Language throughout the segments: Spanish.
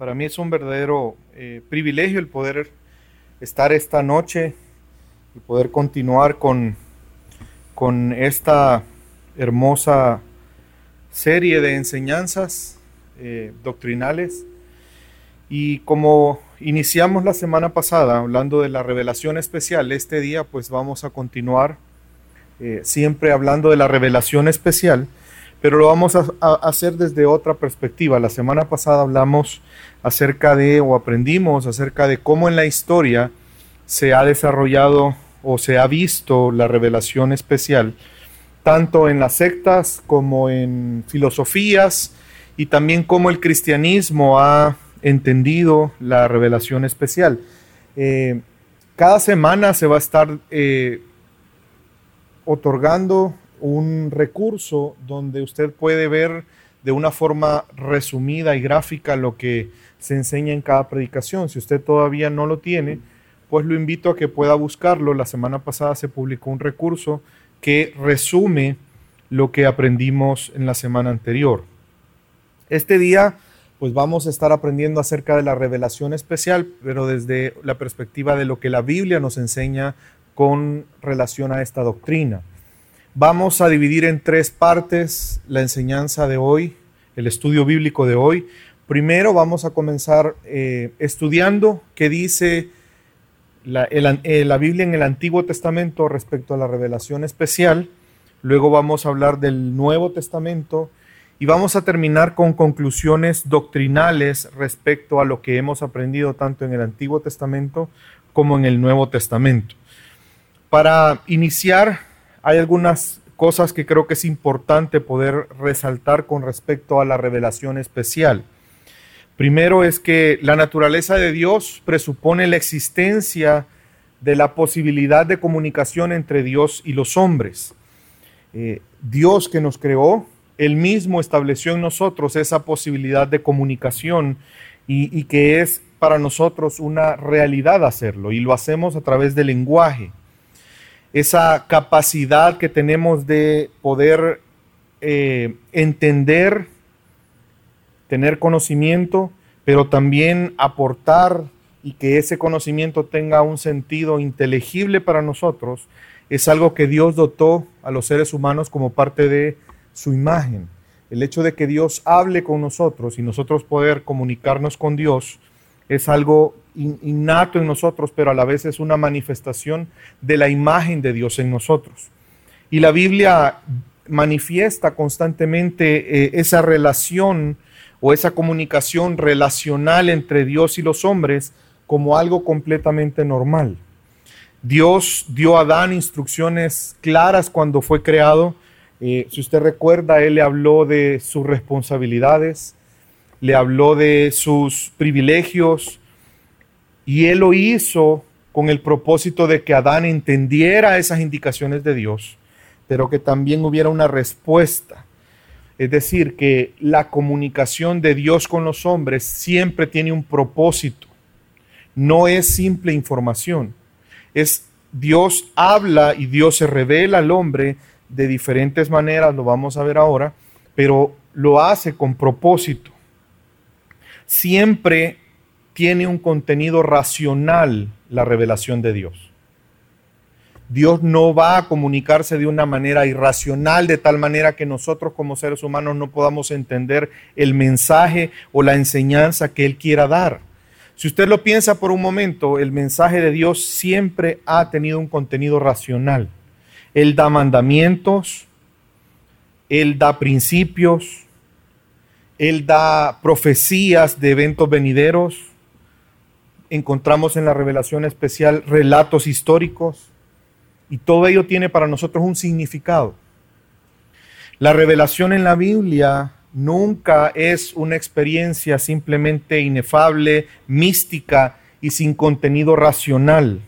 Para mí es un verdadero eh, privilegio el poder estar esta noche y poder continuar con, con esta hermosa serie de enseñanzas eh, doctrinales. Y como iniciamos la semana pasada hablando de la revelación especial, este día pues vamos a continuar eh, siempre hablando de la revelación especial pero lo vamos a, hacer desde otra perspectiva. La semana pasada hablamos acerca de, o aprendimos acerca de cómo en la historia se ha desarrollado o se ha visto la revelación especial, tanto en las sectas como en filosofías, y también cómo el cristianismo ha entendido la revelación especial. Eh, cada semana se va a estar eh, otorgando un recurso donde usted puede ver de una forma resumida y gráfica lo que se enseña en cada predicación. Si usted todavía no lo tiene, pues lo invito a que pueda buscarlo. La semana pasada se publicó un recurso que resume lo que aprendimos en la semana anterior. Este día, pues vamos a estar aprendiendo acerca de la revelación especial, pero desde la perspectiva de lo que la Biblia nos enseña con relación a esta doctrina. Vamos a dividir en tres partes la enseñanza de hoy, el estudio bíblico de hoy. Primero vamos a comenzar eh, estudiando qué dice eh, la, Biblia en el Antiguo Testamento respecto a la revelación especial. Luego vamos a hablar del Nuevo Testamento y vamos a terminar con conclusiones doctrinales respecto a lo que hemos aprendido tanto en el Antiguo Testamento como en el Nuevo Testamento. Para iniciar hay algunas cosas que creo que es importante poder resaltar con respecto a la revelación especial. Primero es que la naturaleza de Dios presupone la existencia de la posibilidad de comunicación entre Dios y los hombres. Eh, Dios que nos creó, Él mismo estableció en nosotros esa posibilidad de comunicación y, y que es para nosotros una realidad hacerlo y lo hacemos a través del lenguaje esa capacidad que tenemos de poder eh, entender, tener conocimiento, pero también aportar y que ese conocimiento tenga un sentido inteligible para nosotros, es algo que Dios dotó a los seres humanos como parte de su imagen. El hecho de que Dios hable con nosotros y nosotros poder comunicarnos con Dios es algo innato en nosotros, pero a la vez es una manifestación de la imagen de Dios en nosotros. Y la Biblia manifiesta constantemente eh, esa relación o esa comunicación relacional entre Dios y los hombres como algo completamente normal. Dios dio a Adán instrucciones claras cuando fue creado. Eh, si usted recuerda, Él le habló de sus responsabilidades, le habló de sus privilegios, y él lo hizo con el propósito de que Adán entendiera esas indicaciones de Dios, pero que también hubiera una respuesta. Es decir, que la comunicación de Dios con los hombres siempre tiene un propósito. No es simple información. Es Dios habla y Dios se revela al hombre de diferentes maneras, lo vamos a ver ahora, pero lo hace con propósito. Siempre tiene un contenido racional la revelación de Dios. Dios no va a comunicarse de una manera irracional, de tal manera que nosotros como seres humanos no podamos entender el mensaje o la enseñanza que Él quiera dar. Si usted lo piensa por un momento, el mensaje de Dios siempre ha tenido un contenido racional. Él da mandamientos, Él da principios, Él da profecías de eventos venideros, encontramos en la revelación especial relatos históricos y todo ello tiene para nosotros un significado. La revelación en la Biblia nunca es una experiencia simplemente inefable, mística y sin contenido racional,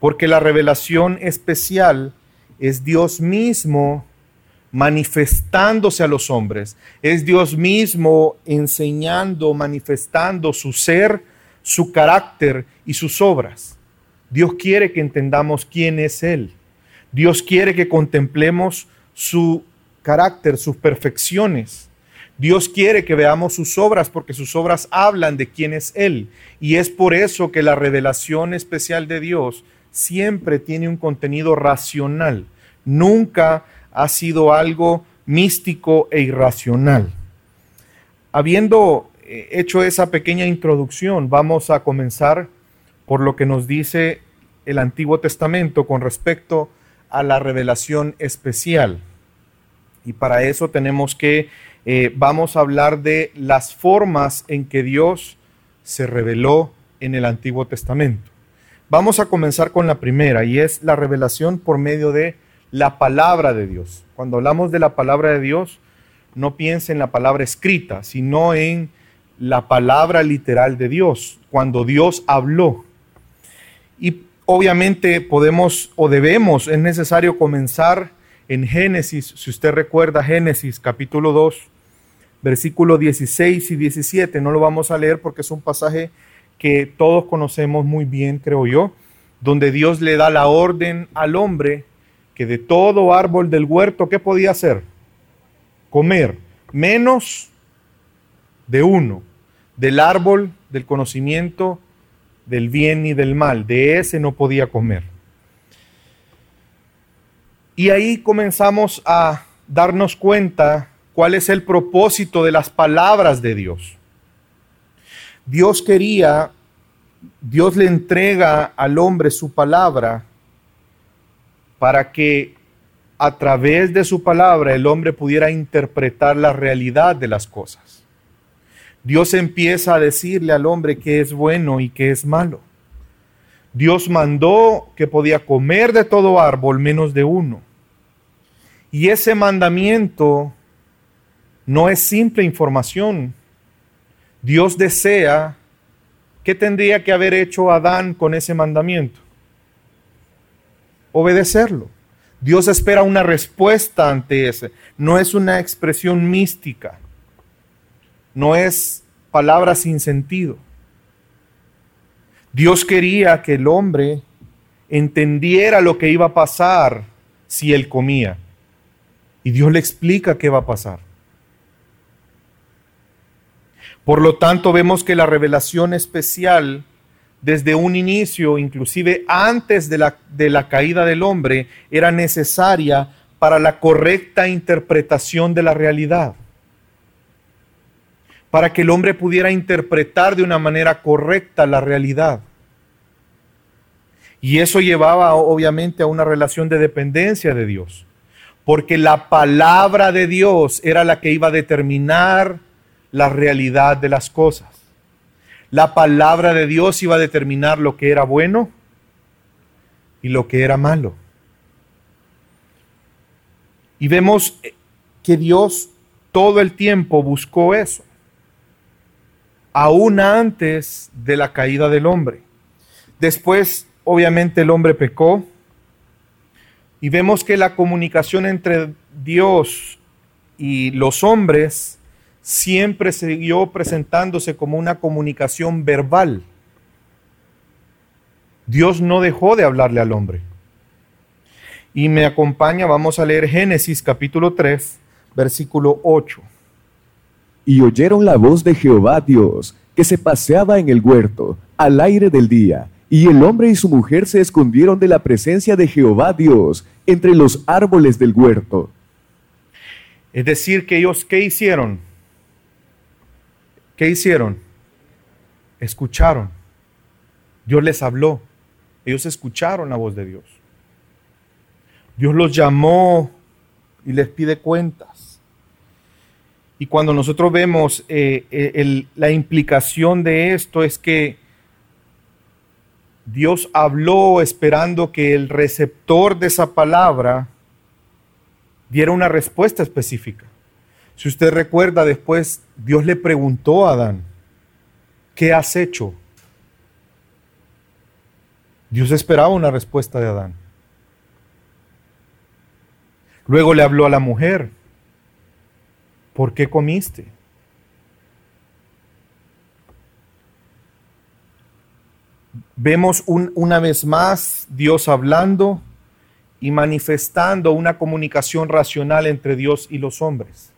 porque la revelación especial es Dios mismo manifestándose a los hombres, es Dios mismo enseñando, manifestando su ser, su carácter y sus obras. Dios quiere que entendamos quién es Él. Dios quiere que contemplemos su carácter, sus perfecciones. Dios quiere que veamos sus obras porque sus obras hablan de quién es Él. Y es por eso que la revelación especial de Dios siempre tiene un contenido racional. Nunca ha sido algo místico e irracional. Habiendo hecho esa pequeña introducción, vamos a comenzar por lo que nos dice el Antiguo Testamento con respecto a la revelación especial. Y para eso tenemos que, eh, vamos a hablar de las formas en que Dios se reveló en el Antiguo Testamento. Vamos a comenzar con la primera y es la revelación por medio de la palabra de Dios. Cuando hablamos de la palabra de Dios, no piense en la palabra escrita, sino en la palabra literal de Dios, cuando Dios habló. Y obviamente podemos o debemos, es necesario comenzar en Génesis, si usted recuerda Génesis capítulo 2, versículo 16 y 17, no lo vamos a leer porque es un pasaje que todos conocemos muy bien, creo yo, donde Dios le da la orden al hombre que de todo árbol del huerto, ¿qué podía hacer? Comer, menos de uno, del árbol del conocimiento del bien y del mal, de ese no podía comer. Y ahí comenzamos a darnos cuenta cuál es el propósito de las palabras de Dios. Dios quería, Dios le entrega al hombre su palabra para que a través de su palabra el hombre pudiera interpretar la realidad de las cosas. Dios empieza a decirle al hombre que es bueno y que es malo. Dios mandó que podía comer de todo árbol menos de uno. Y ese mandamiento no es simple información. Dios desea, ¿qué tendría que haber hecho Adán con ese mandamiento? Obedecerlo. Dios espera una respuesta ante ese. No es una expresión mística no es palabra sin sentido. Dios quería que el hombre entendiera lo que iba a pasar si él comía. Y Dios le explica qué va a pasar. Por lo tanto, vemos que la revelación especial desde un inicio, inclusive antes de la, de la caída del hombre, era necesaria para la correcta interpretación de la realidad para que el hombre pudiera interpretar de una manera correcta la realidad. Y eso llevaba obviamente a una relación de dependencia de Dios, porque la palabra de Dios era la que iba a determinar la realidad de las cosas. La palabra de Dios iba a determinar lo que era bueno y lo que era malo. Y vemos que Dios todo el tiempo buscó eso aún antes de la caída del hombre. Después, obviamente, el hombre pecó y vemos que la comunicación entre Dios y los hombres siempre siguió presentándose como una comunicación verbal. Dios no dejó de hablarle al hombre. Y me acompaña, vamos a leer Génesis capítulo 3, versículo 8 y oyeron la voz de Jehová Dios, que se paseaba en el huerto, al aire del día, y el hombre y su mujer se escondieron de la presencia de Jehová Dios entre los árboles del huerto. Es decir, que ellos, ¿qué hicieron? ¿Qué hicieron? Escucharon. Dios les habló. Ellos escucharon la voz de Dios. Dios los llamó y les pide cuentas. Y cuando nosotros vemos eh, eh, la implicación de esto es que Dios habló esperando que el receptor de esa palabra diera una respuesta específica. Si usted recuerda, después Dios le preguntó a Adán, ¿qué has hecho? Dios esperaba una respuesta de Adán. Luego le habló a la mujer ¿por qué comiste? Vemos una vez más Dios hablando y manifestando una comunicación racional entre Dios y los hombres.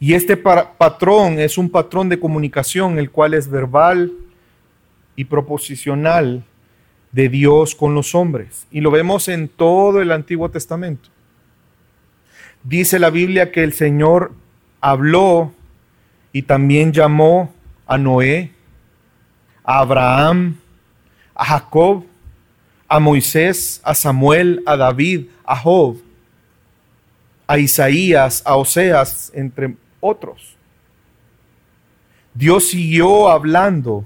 Y este patrón es un patrón de comunicación, el cual es verbal y proposicional de Dios con los hombres. Y lo vemos en todo el Antiguo Testamento. Dice la Biblia que el Señor habló y también llamó a Noé, a Abraham, a Jacob, a Moisés, a Samuel, a David, a Job, a Isaías, a Oseas, entre otros. Dios siguió hablando,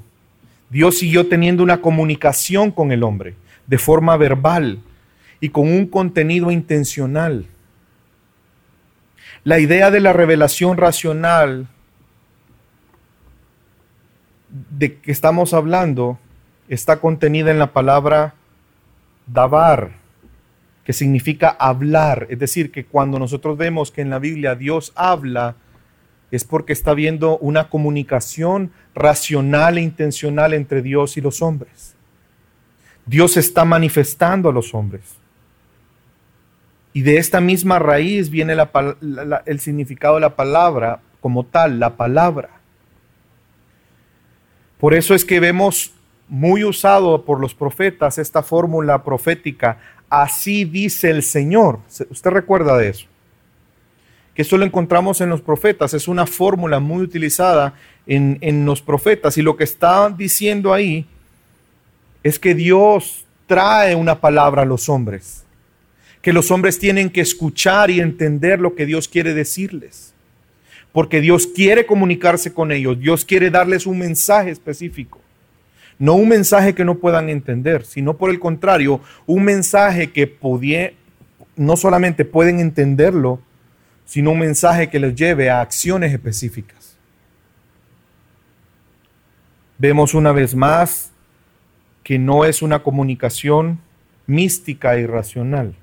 Dios siguió teniendo una comunicación con el hombre de forma verbal y con un contenido intencional. La idea de la revelación racional de que estamos hablando está contenida en la palabra dabar, que significa hablar. Es decir, que cuando nosotros vemos que en la Biblia Dios habla, es porque está viendo una comunicación racional e intencional entre Dios y los hombres. Dios está manifestando a los hombres. Y de esta misma raíz viene el significado de la palabra como tal, la palabra. Por eso es que vemos muy usado por los profetas esta fórmula profética, así dice el Señor. ¿Usted recuerda de eso? Que eso lo encontramos en los profetas, es una fórmula muy utilizada en, en los profetas y lo que está diciendo ahí es que Dios trae una palabra a los hombres, que los hombres tienen que escuchar y entender lo que Dios quiere decirles porque Dios quiere comunicarse con ellos, Dios quiere darles un mensaje específico. No un mensaje que no puedan entender, sino por el contrario, un mensaje que no solamente pueden entenderlo, sino un mensaje que les lleve a acciones específicas. Vemos una vez más que no es una comunicación mística y racional.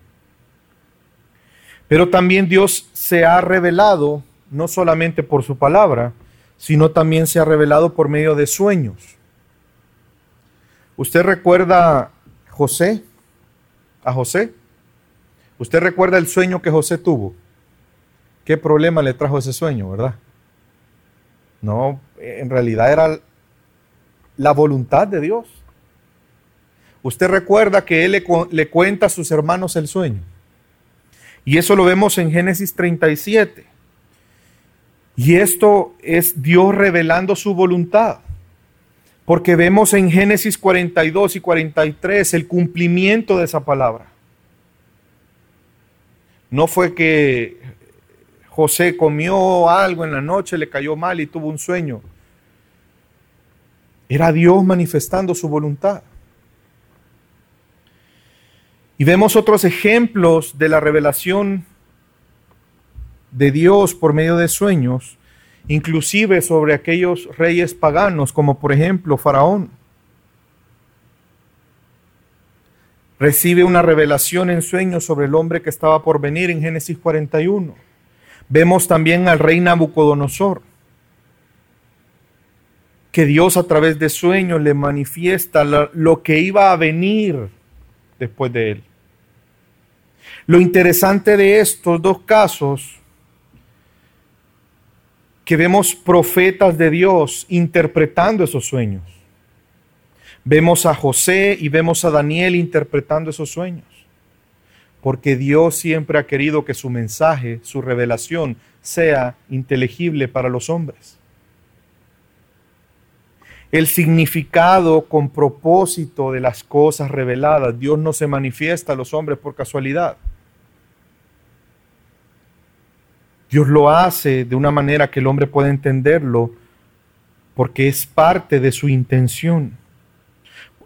Pero también Dios se ha revelado no solamente por su palabra, sino también se ha revelado por medio de sueños. ¿Usted recuerda José? ¿A José? ¿Usted recuerda el sueño que José tuvo? ¿Qué problema le trajo ese sueño, verdad? No, en realidad era la voluntad de Dios. Usted recuerda que él le, le, cuenta a sus hermanos el sueño. Y eso lo vemos en Génesis 37. Y esto es Dios revelando su voluntad. Porque vemos en Génesis 42 y 43 el cumplimiento de esa palabra. No fue que José comió algo en la noche, le cayó mal y tuvo un sueño. Era Dios manifestando su voluntad. Y vemos otros ejemplos de la revelación de Dios por medio de sueños, inclusive sobre aquellos reyes paganos, como por ejemplo Faraón. Recibe una revelación en sueños sobre el hombre que estaba por venir en Génesis 41. Vemos también al rey Nabucodonosor, que Dios a través de sueños le manifiesta lo que iba a venir después de él. Lo interesante de estos dos casos que vemos profetas de Dios interpretando esos sueños. Vemos a José y vemos a Daniel interpretando esos sueños. Porque Dios siempre ha querido que su mensaje, su revelación, sea inteligible para los hombres. El significado con propósito de las cosas reveladas, Dios no se manifiesta a los hombres por casualidad. Dios lo hace de una manera que el hombre pueda entenderlo porque es parte de su intención.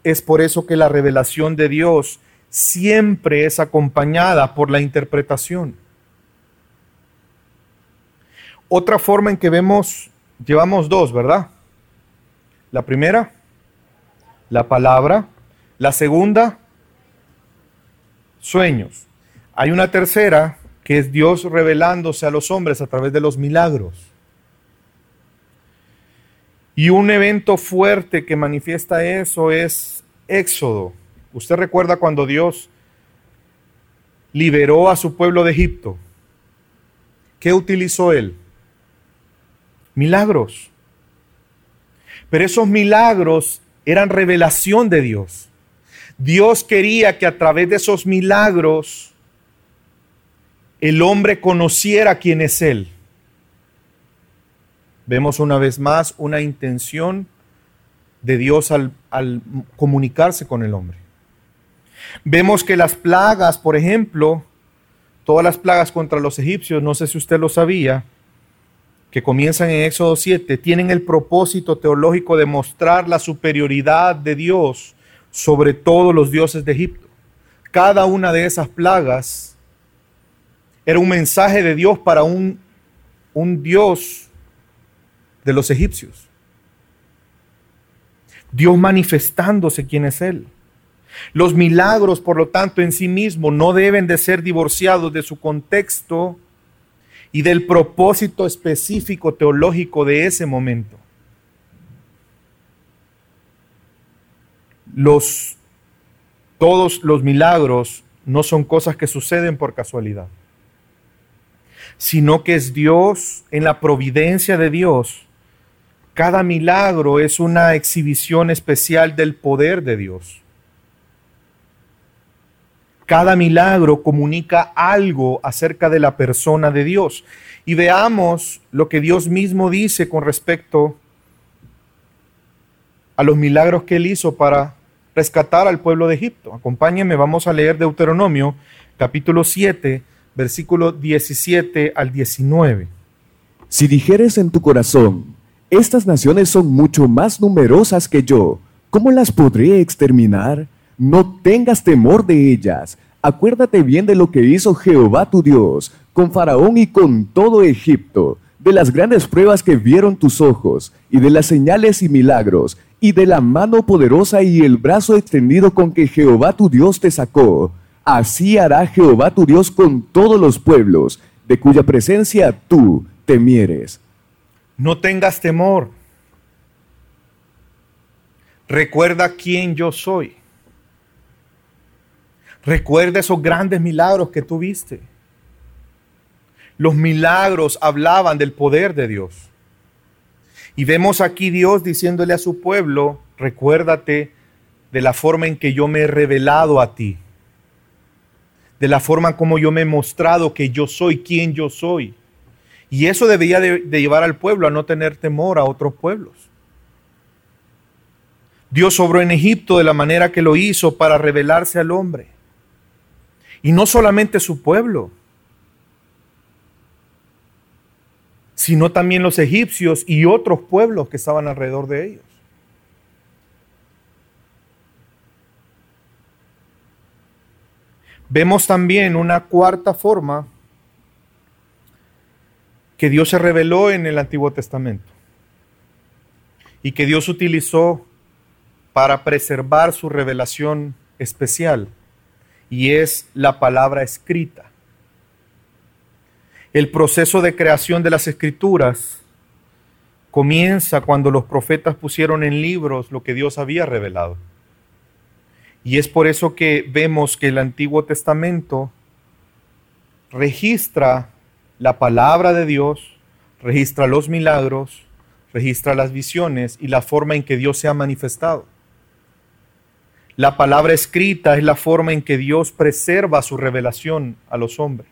Es por eso que la revelación de Dios siempre es acompañada por la interpretación. Otra forma en que vemos, llevamos dos, ¿verdad? La primera, la palabra. La segunda, sueños. Hay una tercera que es Dios revelándose a los hombres a través de los milagros. Y un evento fuerte que manifiesta eso es Éxodo. Usted recuerda cuando Dios liberó a su pueblo de Egipto. ¿Qué utilizó él? milagros. Pero esos milagros eran revelación de Dios. Dios quería que a través de esos milagros el hombre conociera quién es Él. Vemos una vez más una intención de Dios al, al, comunicarse con el hombre. Vemos que las plagas, por ejemplo, todas las plagas contra los egipcios, no sé si usted lo sabía, que comienzan en Éxodo 7, tienen el propósito teológico de mostrar la superioridad de Dios sobre todos los dioses de Egipto. Cada una de esas plagas era un mensaje de Dios para un, un Dios de los egipcios. Dios manifestándose quién es Él. Los milagros, por lo tanto, en sí mismos no deben de ser divorciados de su contexto y del propósito específico teológico de ese momento. Los, todos los milagros no son cosas que suceden por casualidad, sino que es Dios, en la providencia de Dios, cada milagro es una exhibición especial del poder de Dios. Cada milagro comunica algo acerca de la persona de Dios. Y veamos lo que Dios mismo dice con respecto a los milagros que él hizo para rescatar al pueblo de Egipto. Acompáñenme, vamos a leer Deuteronomio capítulo 7, versículo 17 al 19. Si dijeres en tu corazón, estas naciones son mucho más numerosas que yo, ¿cómo las podré exterminar? No tengas temor de ellas. Acuérdate bien de lo que hizo Jehová tu Dios con Faraón y con todo Egipto, de las grandes pruebas que vieron tus ojos, y de las señales y milagros, y de la mano poderosa y el brazo extendido con que Jehová tu Dios te sacó. Así hará Jehová tu Dios con todos los pueblos, de cuya presencia tú temieres. No tengas temor. Recuerda quién yo soy. Recuerda esos grandes milagros que tuviste. Los milagros hablaban del poder de Dios. Y vemos aquí Dios diciéndole a su pueblo, recuérdate de la forma en que yo me he revelado a ti, de la forma como yo me he mostrado que yo soy quien yo soy. Y eso debía de, de llevar al pueblo a no tener temor a otros pueblos. Dios obró en Egipto de la manera que lo hizo para revelarse al hombre. Y no solamente su pueblo, sino también los egipcios y otros pueblos que estaban alrededor de ellos. Vemos también una cuarta forma que Dios se reveló en el Antiguo Testamento y que Dios utilizó para preservar su revelación especial y es la palabra escrita. El proceso de creación de las escrituras comienza cuando los profetas pusieron en libros lo que Dios había revelado. Y es por eso que vemos que el Antiguo Testamento registra la palabra de Dios, registra los milagros, registra las visiones y la forma en que Dios se ha manifestado. La palabra escrita es la forma en que Dios preserva su revelación a los hombres.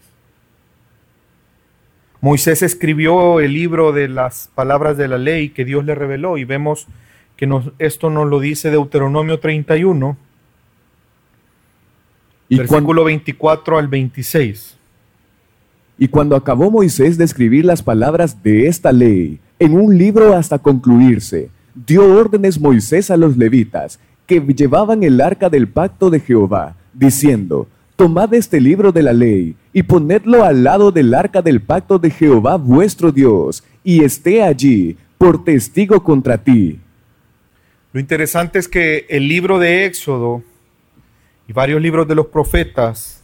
Moisés escribió el libro de las palabras de la ley que Dios le reveló y vemos que esto nos lo dice Deuteronomio 31, y versículo 24 al 26. Y cuando acabó Moisés de escribir las palabras de esta ley en un libro hasta concluirse, dio órdenes Moisés a los levitas que llevaban el arca del pacto de Jehová, diciendo, Tomad este libro de la ley y ponedlo al lado del arca del pacto de Jehová vuestro Dios, y esté allí por testigo contra ti. Lo interesante es que el libro de Éxodo y varios libros de los profetas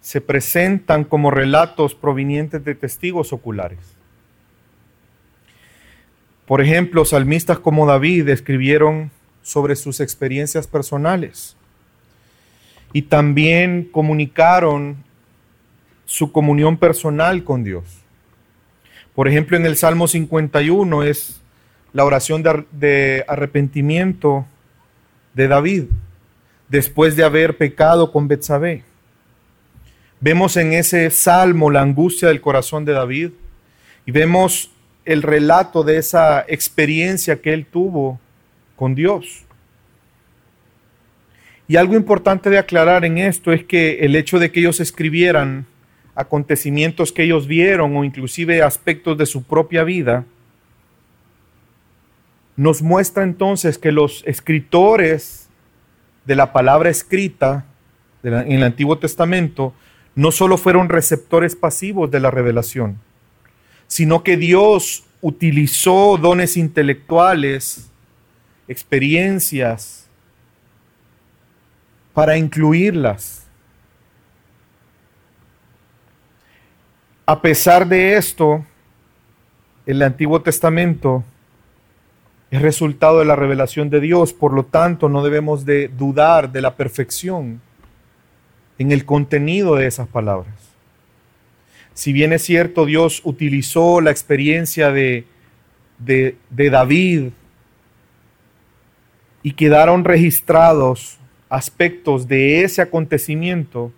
se presentan como relatos provenientes de testigos oculares. Por ejemplo, salmistas como David escribieron sobre sus experiencias personales. Y también comunicaron su comunión personal con Dios. Por ejemplo, en el Salmo 51 es la oración de, arrepentimiento de David después de haber pecado con Betsabé. Vemos en ese salmo la angustia del corazón de David y vemos el relato de esa experiencia que él tuvo con Dios. Y algo importante de aclarar en esto es que el hecho de que ellos escribieran acontecimientos que ellos vieron o inclusive aspectos de su propia vida, nos muestra entonces que los escritores de la palabra escrita en el Antiguo Testamento no solo fueron receptores pasivos de la revelación, sino que Dios utilizó dones intelectuales, experiencias, para incluirlas. A pesar de esto, el Antiguo Testamento es resultado de la revelación de Dios, por lo tanto no debemos de dudar de la perfección en el contenido de esas palabras. Si bien es cierto, Dios utilizó la experiencia de, de, David y quedaron registrados aspectos de ese acontecimiento,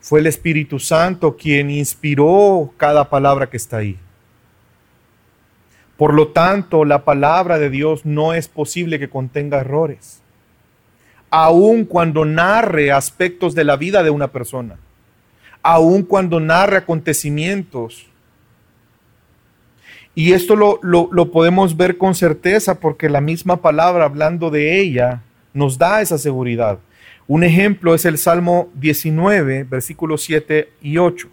fue el Espíritu Santo quien inspiró cada palabra que está ahí. Por lo tanto, la palabra de Dios no es posible que contenga errores, aun cuando narre aspectos de la vida de una persona, aun cuando narre acontecimientos. Y esto lo, lo podemos ver con certeza porque la misma palabra hablando de ella nos da esa seguridad. Un ejemplo es el Salmo 19, versículos 7 y 8.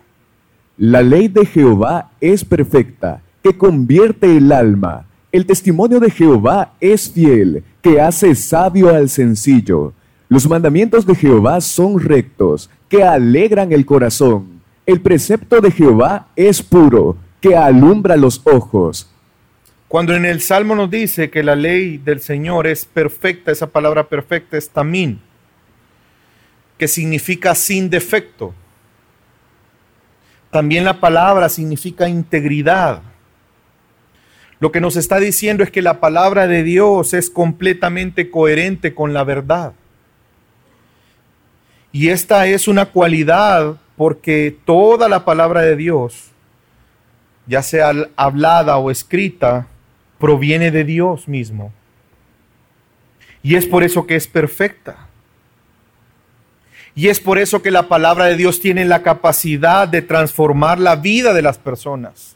La ley de Jehová es perfecta que convierte el alma. El testimonio de Jehová es fiel, que hace sabio al sencillo. Los mandamientos de Jehová son rectos, que alegran el corazón. El precepto de Jehová es puro, que alumbra los ojos. Cuando en el Salmo nos dice que la ley del Señor es perfecta, esa palabra perfecta es tamín, que significa sin defecto. También la palabra significa integridad. Lo que nos está diciendo es que la palabra de Dios es completamente coherente con la verdad. Y esta es una cualidad porque toda la palabra de Dios, ya sea hablada o escrita, proviene de Dios mismo. Y es por eso que es perfecta. Y es por eso que la palabra de Dios tiene la capacidad de transformar la vida de las personas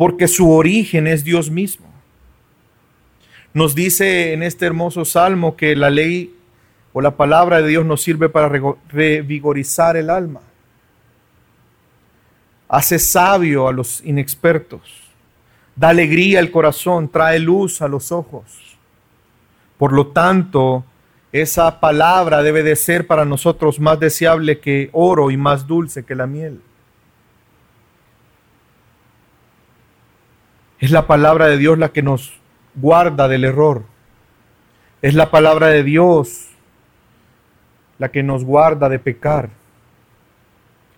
porque su origen es Dios mismo. Nos dice en este hermoso salmo que la ley o la palabra de Dios nos sirve para revigorizar el alma. Hace sabio a los inexpertos. Da alegría al corazón, trae luz a los ojos. Por lo tanto, esa palabra debe de ser para nosotros más deseable que oro y más dulce que la miel. Es la palabra de Dios la que nos guarda del error. Es la palabra de Dios la que nos guarda de pecar.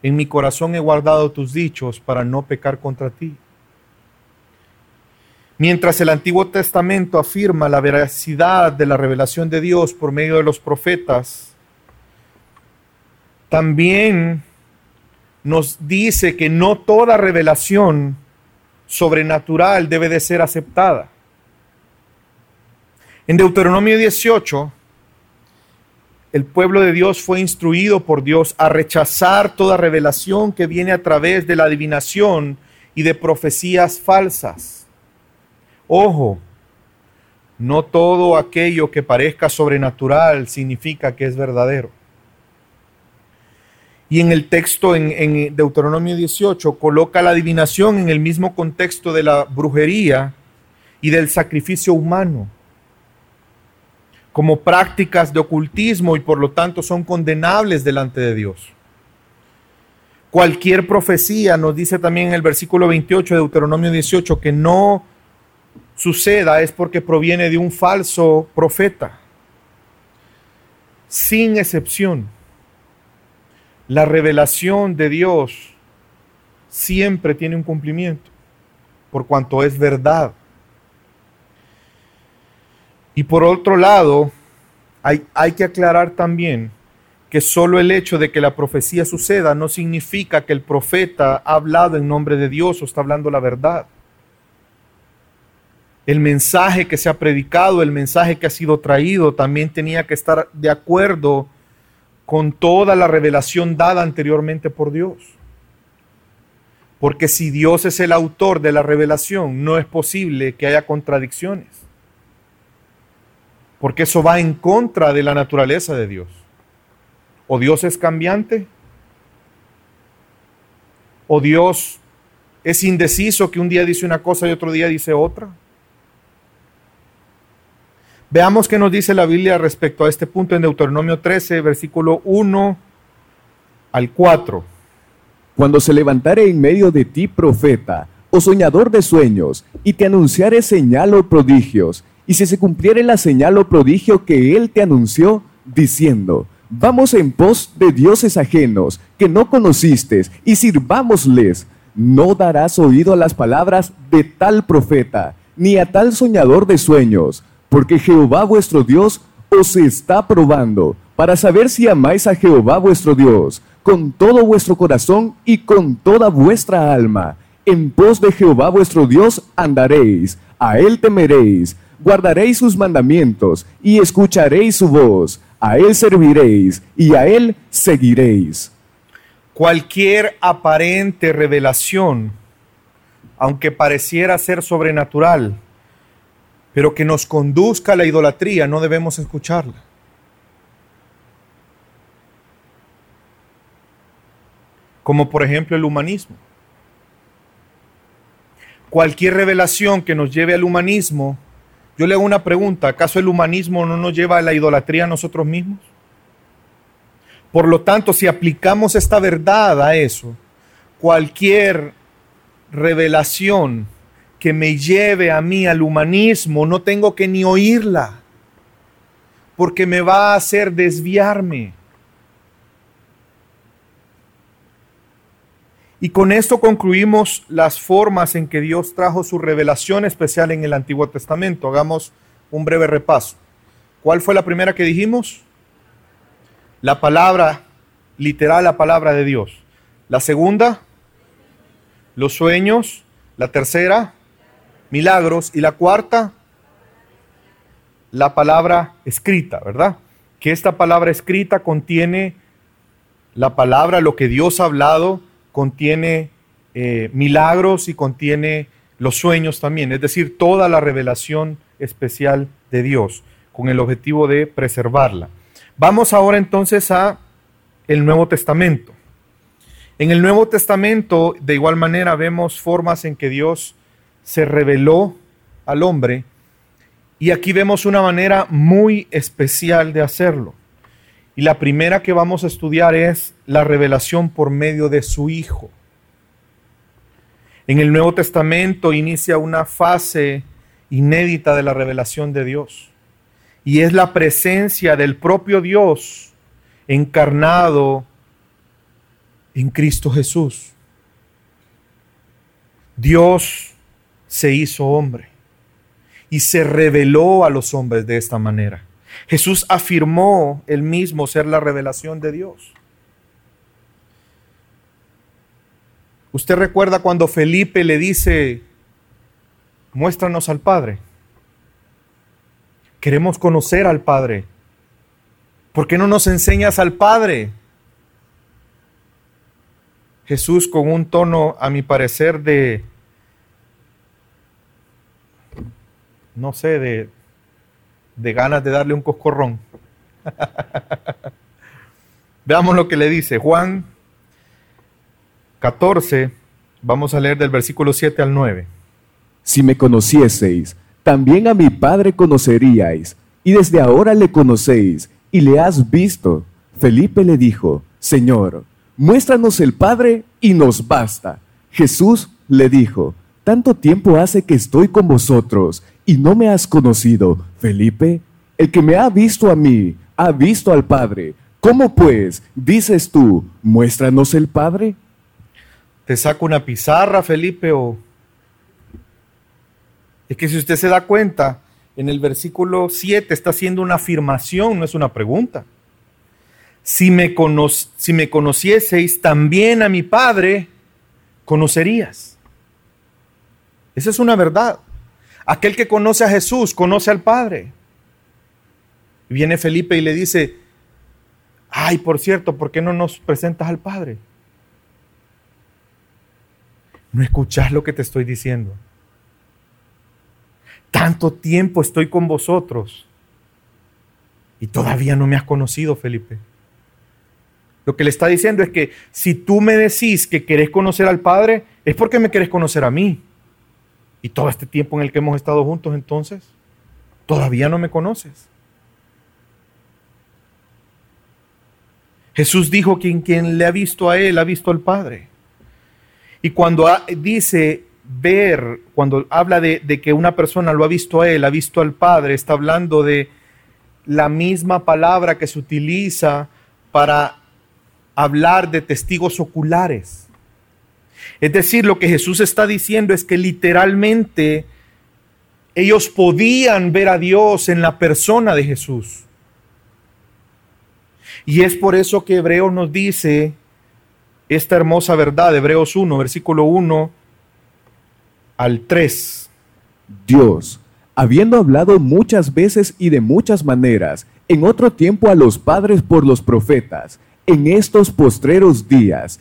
En mi corazón he guardado tus dichos para no pecar contra ti. Mientras el Antiguo Testamento afirma la veracidad de la revelación de Dios por medio de los profetas, también nos dice que no toda revelación sobrenatural debe de ser aceptada. En Deuteronomio 18, el pueblo de Dios fue instruido por Dios a rechazar toda revelación que viene a través de la adivinación y de profecías falsas. Ojo, no todo aquello que parezca sobrenatural significa que es verdadero. Y en el texto en, Deuteronomio 18 coloca la adivinación en el mismo contexto de la brujería y del sacrificio humano como prácticas de ocultismo y por lo tanto son condenables delante de Dios. Cualquier profecía, nos dice también en el versículo 28 de Deuteronomio 18, que no suceda es porque proviene de un falso profeta, sin excepción la revelación de Dios siempre tiene un cumplimiento, por cuanto es verdad. Y por otro lado, hay, hay que aclarar también que solo el hecho de que la profecía suceda no significa que el profeta ha hablado en nombre de Dios o está hablando la verdad. El mensaje que se ha predicado, el mensaje que ha sido traído, también tenía que estar de acuerdo con toda la revelación dada anteriormente por Dios. Porque si Dios es el autor de la revelación, no es posible que haya contradicciones. Porque eso va en contra de la naturaleza de Dios. O Dios es cambiante, o Dios es indeciso que un día dice una cosa y otro día dice otra. Veamos qué nos dice la Biblia respecto a este punto en Deuteronomio 13, versículo 1 al 4. Cuando se levantare en medio de ti profeta o soñador de sueños, y te anunciare señal o prodigios, y si se cumpliere la señal o prodigio que él te anunció, diciendo, vamos en pos de dioses ajenos que no conociste, y sirvámosles, no darás oído a las palabras de tal profeta, ni a tal soñador de sueños, porque Jehová vuestro Dios os está probando, para saber si amáis a Jehová vuestro Dios con todo vuestro corazón y con toda vuestra alma. En pos de Jehová vuestro Dios andaréis, a él temeréis, guardaréis sus mandamientos y escucharéis su voz, a él serviréis y a él seguiréis. Cualquier aparente revelación, aunque pareciera ser sobrenatural, pero que nos conduzca a la idolatría, no debemos escucharla. como por ejemplo el humanismo. Cualquier revelación que nos lleve al humanismo, yo le hago una pregunta, ¿acaso el humanismo no nos lleva a la idolatría a nosotros mismos? Por lo tanto, si aplicamos esta verdad a eso, cualquier revelación que me lleve a mí al humanismo, no tengo que ni oírla, porque me va a hacer desviarme Y con esto concluimos las formas en que Dios trajo su revelación especial en el Antiguo Testamento. Hagamos un breve repaso. ¿Cuál fue la primera que dijimos? La palabra, literal la palabra de Dios. La segunda, los sueños. La tercera, milagros. Y la cuarta, la palabra escrita, ¿verdad? Que esta palabra escrita contiene la palabra, lo que Dios ha hablado contiene eh, milagros y contiene los sueños también, es decir, toda la revelación especial de Dios, con el objetivo de preservarla. Vamos ahora entonces a el Nuevo Testamento. En el Nuevo Testamento, de igual manera, vemos formas en que Dios se reveló al hombre y aquí vemos una manera muy especial de hacerlo. Y la primera que vamos a estudiar es la revelación por medio de su Hijo. En el Nuevo Testamento inicia una fase inédita de la revelación de Dios. Y es la presencia del propio Dios encarnado en Cristo Jesús. Dios se hizo hombre y se reveló a los hombres de esta manera. Jesús afirmó él mismo ser la revelación de Dios. ¿Usted recuerda cuando Felipe le dice, muéstranos al Padre? Queremos conocer al Padre. ¿Por qué no nos enseñas al Padre? Jesús con un tono, a mi parecer, de, no sé, de, de ganas de darle un coscorrón. Veamos lo que le dice Juan 14, vamos a leer del versículo 7 al 9. Si me conocieseis, también a mi Padre conoceríais, y desde ahora le conocéis, y le has visto. Felipe le dijo, Señor, muéstranos el Padre y nos basta. Jesús le dijo, tanto tiempo hace que estoy con vosotros y no me has conocido, Felipe. El que me ha visto a mí, ha visto al Padre. ¿Cómo pues dices tú, muéstranos el Padre? te saco una pizarra, Felipe, o... Es que si usted se da cuenta, en el versículo 7 está haciendo una afirmación, no es una pregunta. Si me, si me conocieseis también a mi Padre, conocerías. Esa es una verdad. Aquel que conoce a Jesús, conoce al Padre. viene Felipe y le dice, ay, por cierto, ¿por qué no nos presentas al Padre? No escuchas lo que te estoy diciendo. Tanto tiempo estoy con vosotros y todavía no me has conocido, Felipe. Lo que le está diciendo es que si tú me decís que querés conocer al Padre, es porque me querés conocer a mí. Y todo este tiempo en el que hemos estado juntos entonces, todavía no me conoces. Jesús dijo que quien le ha visto a Él ha visto al Padre. Y cuando dice ver, cuando habla de, que una persona lo ha visto a Él, ha visto al Padre, está hablando de la misma palabra que se utiliza para hablar de testigos oculares. Es decir, lo que Jesús está diciendo es que literalmente ellos podían ver a Dios en la persona de Jesús. Y es por eso que Hebreos nos dice esta hermosa verdad, Hebreos 1, versículo 1 al 3. Dios, habiendo hablado muchas veces y de muchas maneras, en otro tiempo a los padres por los profetas, en estos postreros días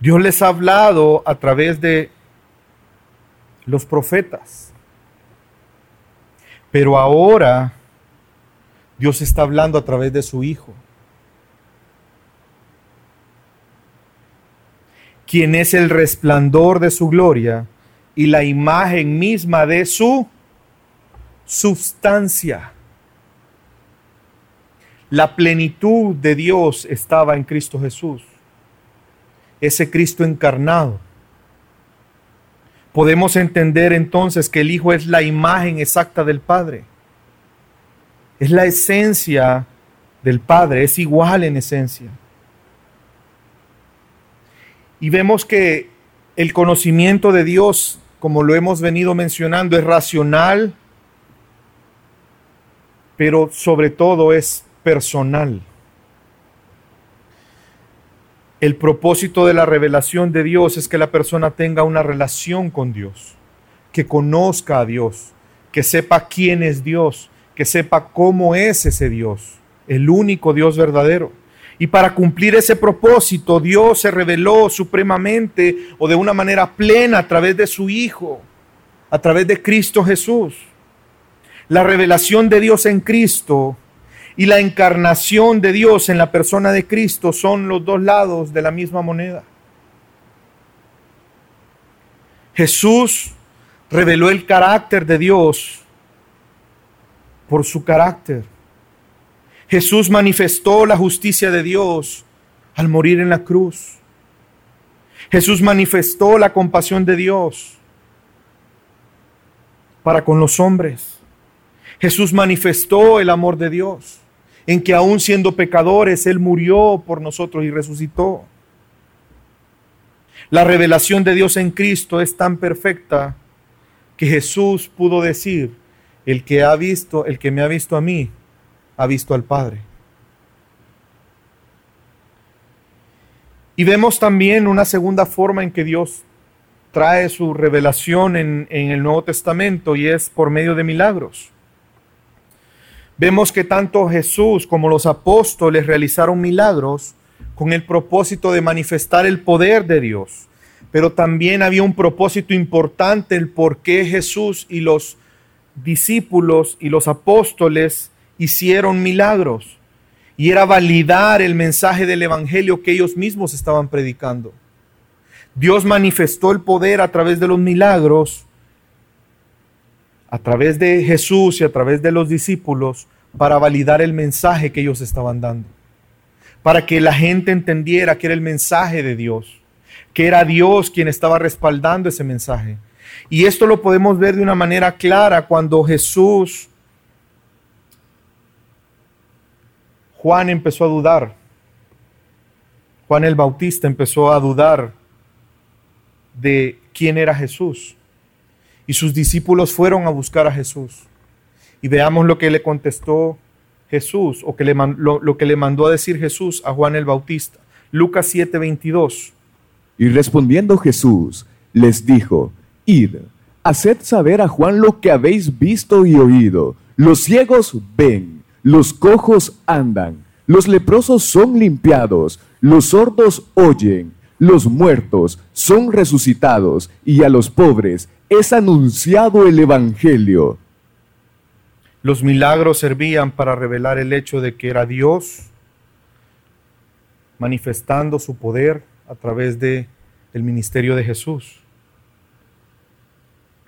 Dios les ha hablado a través de los profetas. Pero ahora Dios está hablando a través de su Hijo. Quien es el resplandor de su gloria y la imagen misma de su sustancia. La plenitud de Dios estaba en Cristo Jesús, ese Cristo encarnado. Podemos entender entonces que el Hijo es la imagen exacta del Padre. Es la esencia del Padre, es igual en esencia. Y vemos que el conocimiento de Dios, como lo hemos venido mencionando, es racional, pero sobre todo es personal. El propósito de la revelación de Dios es que la persona tenga una relación con Dios, que conozca a Dios, que sepa quién es Dios, que sepa cómo es ese Dios, el único Dios verdadero. Y para cumplir ese propósito, Dios se reveló supremamente o de una manera plena a través de su Hijo, a través de Cristo Jesús. La revelación de Dios en Cristo y la encarnación de Dios en la persona de Cristo son los dos lados de la misma moneda. Jesús reveló el carácter de Dios por su carácter. Jesús manifestó la justicia de Dios al morir en la cruz. Jesús manifestó la compasión de Dios para con los hombres. Jesús manifestó el amor de Dios en que aún siendo pecadores, Él murió por nosotros y resucitó. La revelación de Dios en Cristo es tan perfecta que Jesús pudo decir, el que ha visto, el que me ha visto a mí, ha visto al Padre. Y vemos también una segunda forma en que Dios trae su revelación en, en el Nuevo Testamento y es por medio de milagros. Vemos que tanto Jesús como los apóstoles realizaron milagros con el propósito de manifestar el poder de Dios. Pero también había un propósito importante, el por qué Jesús y los discípulos y los apóstoles hicieron milagros. Y era validar el mensaje del Evangelio que ellos mismos estaban predicando. Dios manifestó el poder a través de los milagros, a través de Jesús y a través de los discípulos, para validar el mensaje que ellos estaban dando. Para que la gente entendiera que era el mensaje de Dios, que era Dios quien estaba respaldando ese mensaje. Y esto lo podemos ver de una manera clara cuando Jesús, Juan empezó a dudar. Juan el Bautista empezó a dudar de quién era Jesús. Y sus discípulos fueron a buscar a Jesús. Y veamos lo que le contestó Jesús, o que le, lo, lo que le mandó a decir Jesús a Juan el Bautista. Lucas 7:22. Y respondiendo Jesús, les dijo, Id, haced saber a Juan lo que habéis visto y oído. Los ciegos ven, los cojos andan, los leprosos son limpiados, los sordos oyen, los muertos son resucitados, y a los pobres es anunciado el Evangelio. Los milagros servían para revelar el hecho de que era Dios manifestando su poder a través de el ministerio de Jesús.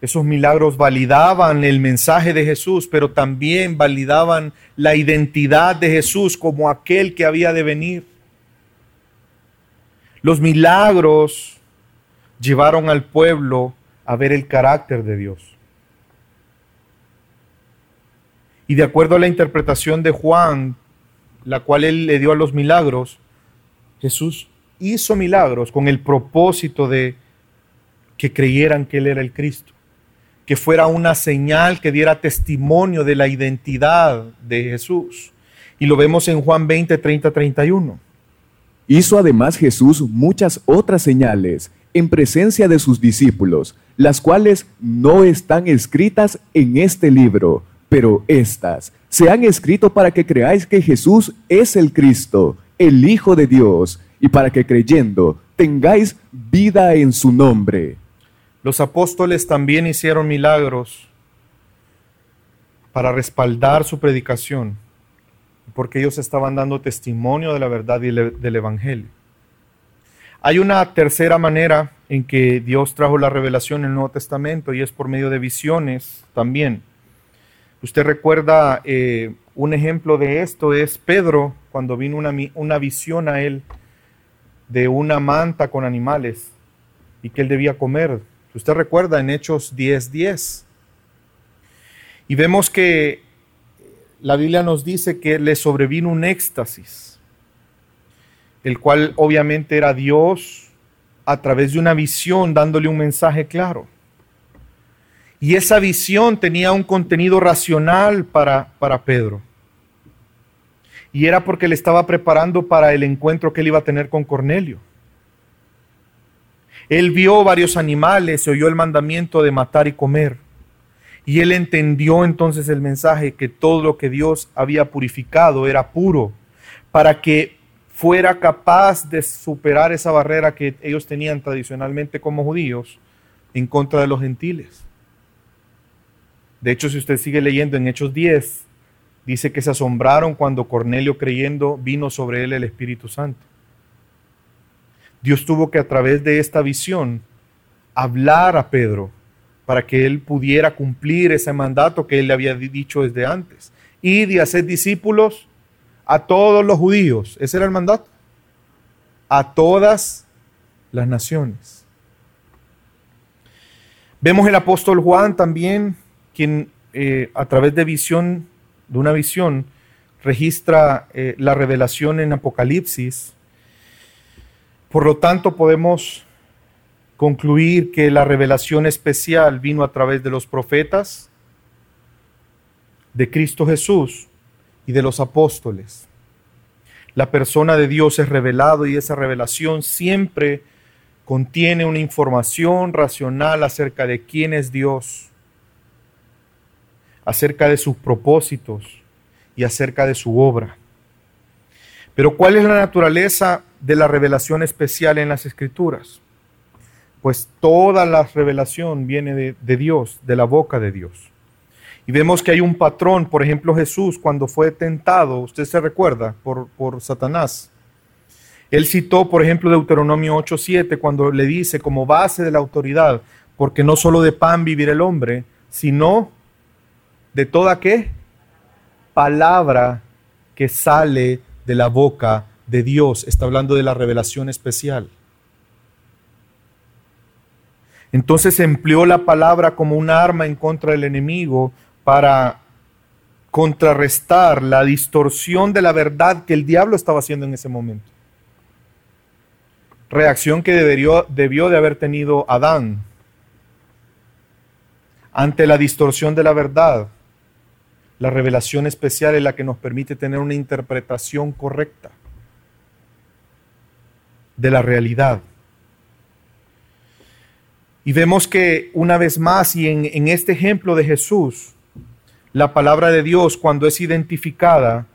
Esos milagros validaban el mensaje de Jesús, pero también validaban la identidad de Jesús como aquel que había de venir. Los milagros llevaron al pueblo a ver el carácter de Dios. Y de acuerdo a la interpretación de Juan, la cual él le dio a los milagros, Jesús hizo milagros con el propósito de que creyeran que Él era el Cristo, que fuera una señal que diera testimonio de la identidad de Jesús. Y lo vemos en Juan 20, 30, 31. Hizo además Jesús muchas otras señales en presencia de sus discípulos, las cuales no están escritas en este libro, pero estas se han escrito para que creáis que Jesús es el Cristo, el Hijo de Dios, y para que creyendo tengáis vida en su nombre. Los apóstoles también hicieron milagros para respaldar su predicación, porque ellos estaban dando testimonio de la verdad y del Evangelio. Hay una tercera manera en que Dios trajo la revelación en el Nuevo Testamento y es por medio de visiones también. Usted recuerda eh, un ejemplo de esto es Pedro, cuando vino una, una visión a él de una manta con animales y que él debía comer. Usted recuerda en Hechos 10:10. 10. Y vemos que la Biblia nos dice que le sobrevino un éxtasis, el cual obviamente era Dios a través de una visión dándole un mensaje claro. Y esa visión tenía un contenido racional para, para Pedro y era porque le estaba preparando para el encuentro que él iba a tener con Cornelio. Él vio varios animales, se oyó el mandamiento de matar y comer. Y él entendió entonces el mensaje que todo lo que Dios había purificado era puro, para que fuera capaz de superar esa barrera que ellos tenían tradicionalmente como judíos en contra de los gentiles. De hecho, si usted sigue leyendo en Hechos 10, Dice que se asombraron cuando Cornelio creyendo vino sobre él el Espíritu Santo. Dios tuvo que a través de esta visión hablar a Pedro para que él pudiera cumplir ese mandato que él le había dicho desde antes. Y de hacer discípulos a todos los judíos. Ese era el mandato. A todas las naciones. Vemos el apóstol Juan también, quien eh, a través de visión de una visión, registra eh, la revelación en Apocalipsis. Por lo tanto, podemos concluir que la revelación especial vino a través de los profetas, de Cristo Jesús y de los apóstoles. La persona de Dios es revelado y esa revelación siempre contiene una información racional acerca de quién es Dios acerca de sus propósitos y acerca de su obra. Pero ¿cuál es la naturaleza de la revelación especial en las escrituras? Pues toda la revelación viene de, Dios, de la boca de Dios. Y vemos que hay un patrón, por ejemplo Jesús cuando fue tentado, usted se recuerda, por, por Satanás. Él citó, por ejemplo, Deuteronomio 8:7, cuando le dice como base de la autoridad, porque no solo de pan vivir el hombre, sino de toda qué? Palabra que sale de la boca de Dios. Está hablando de la revelación especial. Entonces empleó la palabra como un arma en contra del enemigo para contrarrestar la distorsión de la verdad que el diablo estaba haciendo en ese momento. Reacción que debió, debió de haber tenido Adán ante la distorsión de la verdad. La revelación especial es la que nos permite tener una interpretación correcta de la realidad. Y vemos que una vez más, y en, este ejemplo de Jesús, la palabra de Dios cuando es identificada,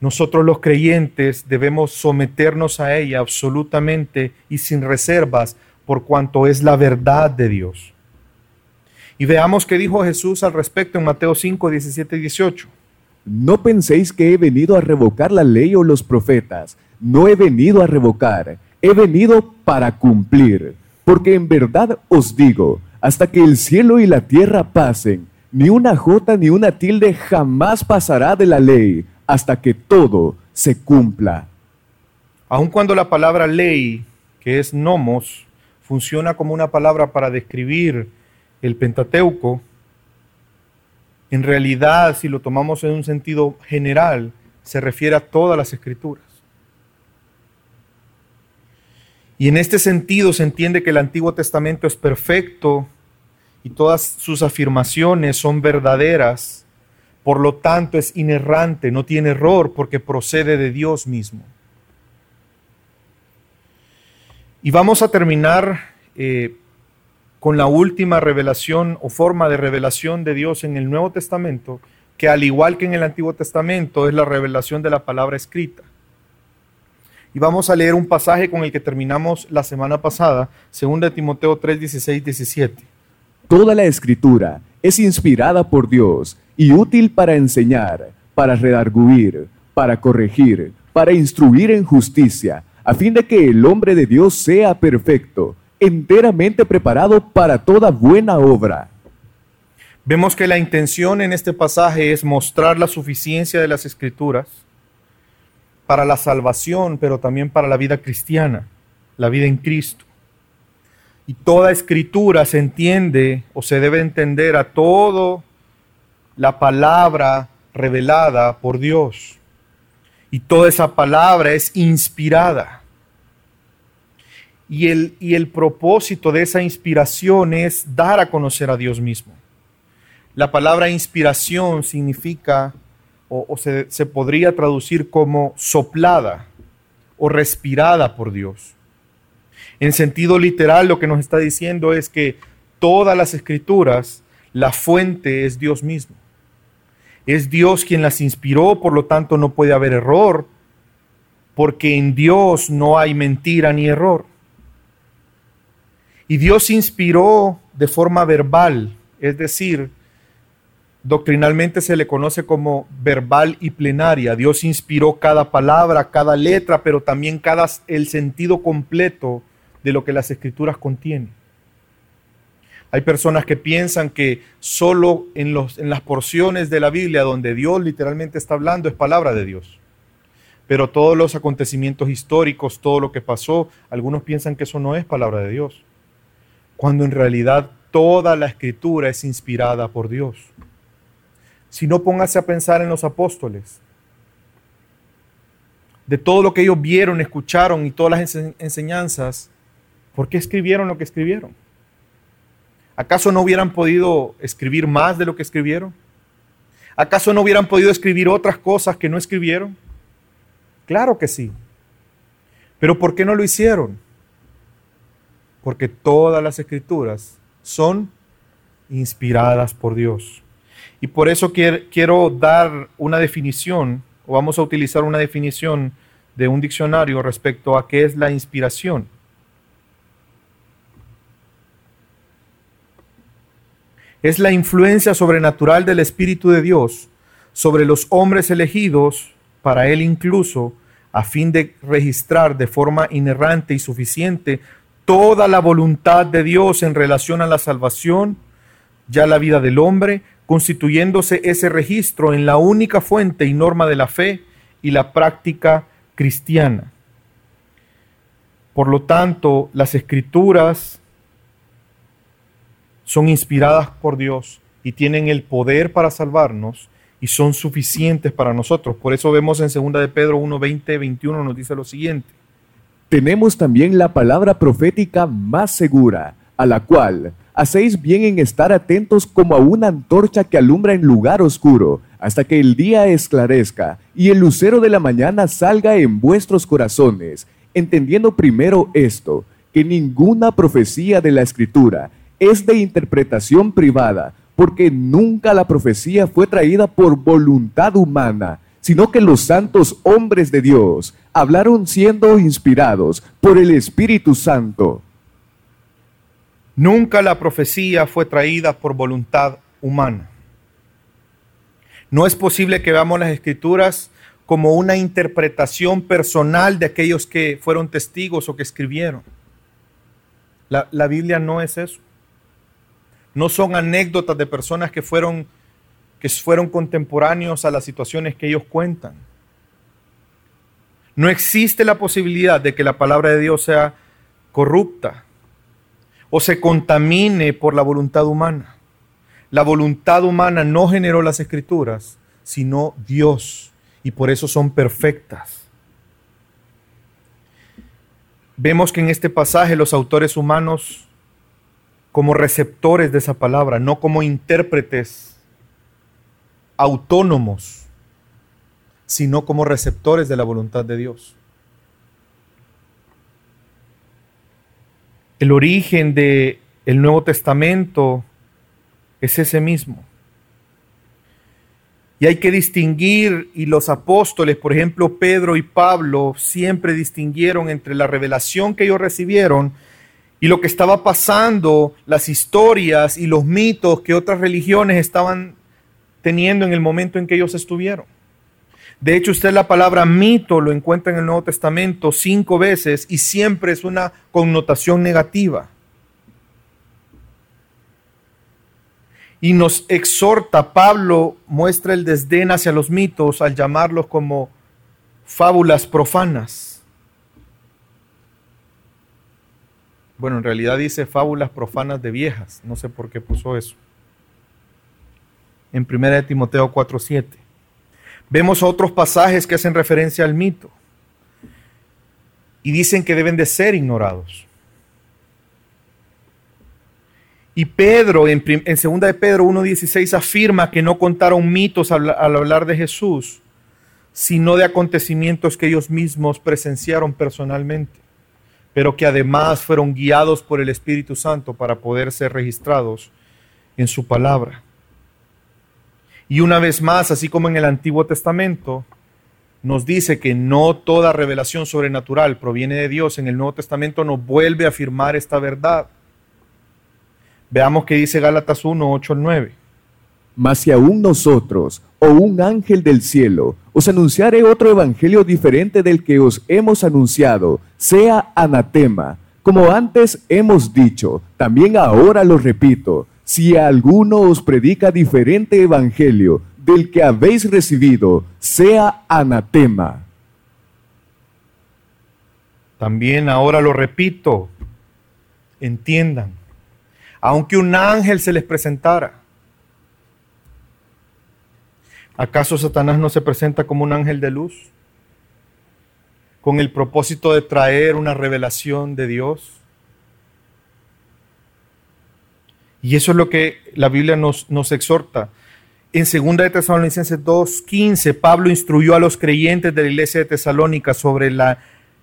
nosotros los creyentes debemos someternos a ella absolutamente y sin reservas por cuanto es la verdad de Dios. Y veamos qué dijo Jesús al respecto en Mateo 5, 17 y 18. No penséis que he venido a revocar la ley o los profetas. No he venido a revocar, he venido para cumplir. Porque en verdad os digo, hasta que el cielo y la tierra pasen, ni una jota ni una tilde jamás pasará de la ley hasta que todo se cumpla. Aun cuando la palabra ley, que es nomos, funciona como una palabra para describir el Pentateuco, en realidad, si lo tomamos en un sentido general, se refiere a todas las escrituras. Y en este sentido se entiende que el Antiguo Testamento es perfecto y todas sus afirmaciones son verdaderas, por lo tanto es inerrante, no tiene error porque procede de Dios mismo. Y vamos a terminar eh, con la última revelación o forma de revelación de Dios en el Nuevo Testamento, que al igual que en el Antiguo Testamento es la revelación de la palabra escrita. Y vamos a leer un pasaje con el que terminamos la semana pasada, 2 Timoteo 3, 16, 17. Toda la escritura es inspirada por Dios y útil para enseñar, para redarguir, para corregir, para instruir en justicia, a fin de que el hombre de Dios sea perfecto, enteramente preparado para toda buena obra. Vemos que la intención en este pasaje es mostrar la suficiencia de las escrituras para la salvación, pero también para la vida cristiana, la vida en Cristo. Y toda escritura se entiende o se debe entender a todo la palabra revelada por Dios. Y toda esa palabra es inspirada. Y el, y el propósito de esa inspiración es dar a conocer a Dios mismo. La palabra inspiración significa, o, se podría traducir como soplada o respirada por Dios. En sentido literal, lo que nos está diciendo es que todas las escrituras, la fuente es Dios mismo. Es Dios quien las inspiró, por lo tanto no puede haber error, porque en Dios no hay mentira ni error. Y Dios inspiró de forma verbal, es decir, doctrinalmente se le conoce como verbal y plenaria. Dios inspiró cada palabra, cada letra, pero también cada el sentido completo de lo que las escrituras contienen. Hay personas que piensan que solo en, los, en las porciones de la Biblia donde Dios literalmente está hablando es palabra de Dios. Pero todos los acontecimientos históricos, todo lo que pasó, algunos piensan que eso no es palabra de Dios. Cuando en realidad toda la escritura es inspirada por Dios. Si no póngase a pensar en los apóstoles, de todo lo que ellos vieron, escucharon y todas las enseñanzas, ¿Por qué escribieron lo que escribieron? ¿Acaso no hubieran podido escribir más de lo que escribieron? ¿Acaso no hubieran podido escribir otras cosas que no escribieron? Claro que sí. Pero ¿por qué no lo hicieron? Porque todas las escrituras son inspiradas por Dios. Y por eso quiero dar una definición, o vamos a utilizar una definición de un diccionario respecto a qué es la inspiración. es la influencia sobrenatural del Espíritu de Dios sobre los hombres elegidos, para Él incluso, a fin de registrar de forma inerrante y suficiente toda la voluntad de Dios en relación a la salvación, ya la vida del hombre, constituyéndose ese registro en la única fuente y norma de la fe y la práctica cristiana. Por lo tanto, las escrituras son inspiradas por Dios y tienen el poder para salvarnos y son suficientes para nosotros. Por eso vemos en 2 de Pedro 1, 20, 21 nos dice lo siguiente. Tenemos también la palabra profética más segura, a la cual hacéis bien en estar atentos como a una antorcha que alumbra en lugar oscuro, hasta que el día esclarezca y el lucero de la mañana salga en vuestros corazones, entendiendo primero esto, que ninguna profecía de la Escritura es de interpretación privada, porque nunca la profecía fue traída por voluntad humana, sino que los santos hombres de Dios hablaron siendo inspirados por el Espíritu Santo. Nunca la profecía fue traída por voluntad humana. No es posible que veamos las escrituras como una interpretación personal de aquellos que fueron testigos o que escribieron. La, Biblia no es eso. No son anécdotas de personas que fueron, que fueron contemporáneos a las situaciones que ellos cuentan. No existe la posibilidad de que la palabra de Dios sea corrupta o se contamine por la voluntad humana. La voluntad humana no generó las escrituras, sino Dios, y por eso son perfectas. Vemos que en este pasaje los autores humanos como receptores de esa palabra, no como intérpretes autónomos, sino como receptores de la voluntad de Dios. El origen del el Nuevo Testamento es ese mismo. Y hay que distinguir, y los apóstoles, por ejemplo, Pedro y Pablo, siempre distinguieron entre la revelación que ellos recibieron y lo que estaba pasando, las historias y los mitos que otras religiones estaban teniendo en el momento en que ellos estuvieron. De hecho, usted la palabra mito lo encuentra en el Nuevo Testamento cinco veces y siempre es una connotación negativa. Y nos exhorta, Pablo muestra el desdén hacia los mitos al llamarlos como fábulas profanas. Bueno, en realidad dice fábulas profanas de viejas. No sé por qué puso eso. En 1 de Timoteo 4:7. Vemos otros pasajes que hacen referencia al mito. Y dicen que deben de ser ignorados. Y Pedro, en, en 2 de Pedro 1.16, afirma que no contaron mitos al hablar de Jesús, sino de acontecimientos que ellos mismos presenciaron personalmente pero que además fueron guiados por el Espíritu Santo para poder ser registrados en su palabra. Y una vez más, así como en el Antiguo Testamento, nos dice que no toda revelación sobrenatural proviene de Dios, en el Nuevo Testamento nos vuelve a afirmar esta verdad. Veamos qué dice Gálatas 1, 8 al 9. Mas si aún nosotros, o un ángel del cielo, os anunciare otro evangelio diferente del que os hemos anunciado, sea anatema. Como antes hemos dicho, también ahora lo repito, si alguno os predica diferente evangelio del que habéis recibido, sea anatema. También ahora lo repito, entiendan, aunque un ángel se les presentara, ¿Acaso Satanás no se presenta como un ángel de luz? Con el propósito de traer una revelación de Dios. Y eso es lo que la Biblia nos, exhorta. En 2 de Tesalonicenses 2.15, Pablo instruyó a los creyentes de la iglesia de Tesalónica sobre la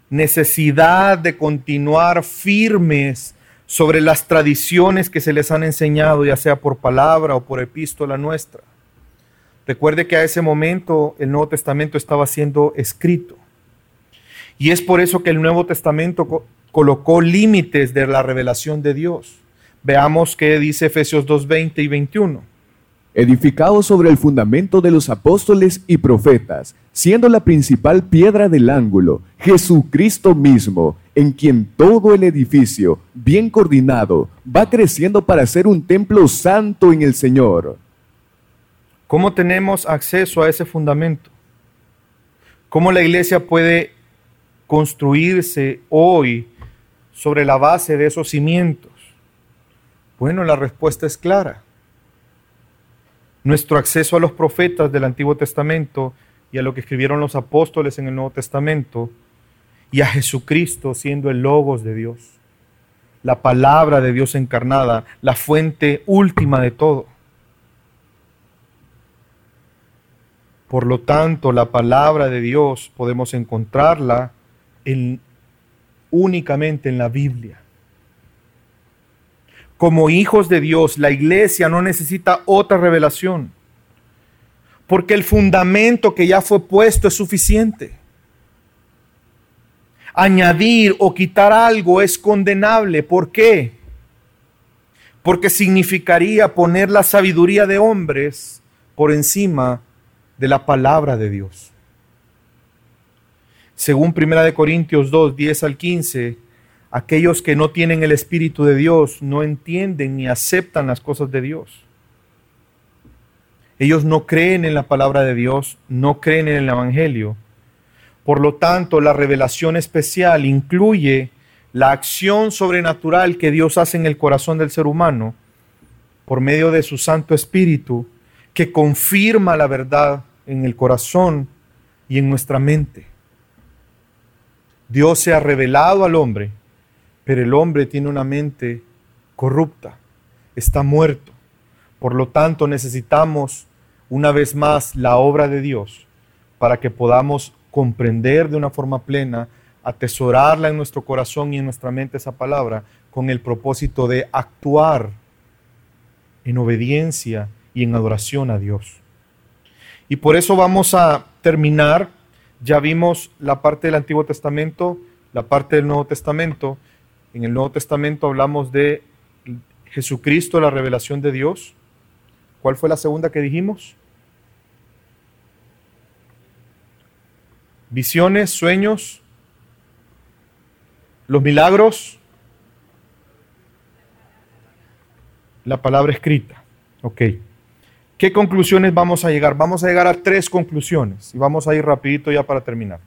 necesidad de continuar firmes sobre las tradiciones que se les han enseñado, ya sea por palabra o por epístola nuestra. Recuerde que a ese momento el Nuevo Testamento estaba siendo escrito. Y es por eso que el Nuevo Testamento colocó límites de la revelación de Dios. Veamos qué dice Efesios 2, 20 y 21. edificado sobre el fundamento de los apóstoles y profetas, siendo la principal piedra del ángulo Jesucristo mismo, en quien todo el edificio, bien coordinado, va creciendo para ser un templo santo en el Señor. ¿Cómo tenemos acceso a ese fundamento? ¿Cómo la iglesia puede construirse hoy sobre la base de esos cimientos? Bueno, la respuesta es clara. Nuestro acceso a los profetas del Antiguo Testamento y a lo que escribieron los apóstoles en el Nuevo Testamento y a Jesucristo siendo el logos de Dios, la palabra de Dios encarnada, la fuente última de todo. Por lo tanto, la palabra de Dios podemos encontrarla en, únicamente en la Biblia. Como hijos de Dios, la iglesia no necesita otra revelación, porque el fundamento que ya fue puesto es suficiente. Añadir o quitar algo es condenable. ¿Por qué? Porque significaría poner la sabiduría de hombres por encima de la palabra de Dios. Según 1 Corintios 2, 10 al 15, Aquellos que no tienen el Espíritu de Dios no entienden ni aceptan las cosas de Dios. Ellos no creen en la palabra de Dios, no creen en el Evangelio. Por lo tanto, la revelación especial incluye la acción sobrenatural que Dios hace en el corazón del ser humano por medio de su Santo Espíritu, que confirma la verdad en el corazón y en nuestra mente. Dios se ha revelado al hombre pero el hombre tiene una mente corrupta, está muerto. Por lo tanto, necesitamos una vez más la obra de Dios para que podamos comprender de una forma plena, atesorarla en nuestro corazón y en nuestra mente esa palabra, con el propósito de actuar en obediencia y en adoración a Dios. Y por eso vamos a terminar, ya vimos la parte del Antiguo Testamento, la parte del Nuevo Testamento, en el Nuevo Testamento hablamos de Jesucristo, la revelación de Dios. ¿Cuál fue la segunda que dijimos? Visiones, sueños, los milagros, la palabra escrita. Ok. ¿Qué conclusiones vamos a llegar? Vamos a llegar a tres conclusiones y vamos a ir rapidito ya para terminar.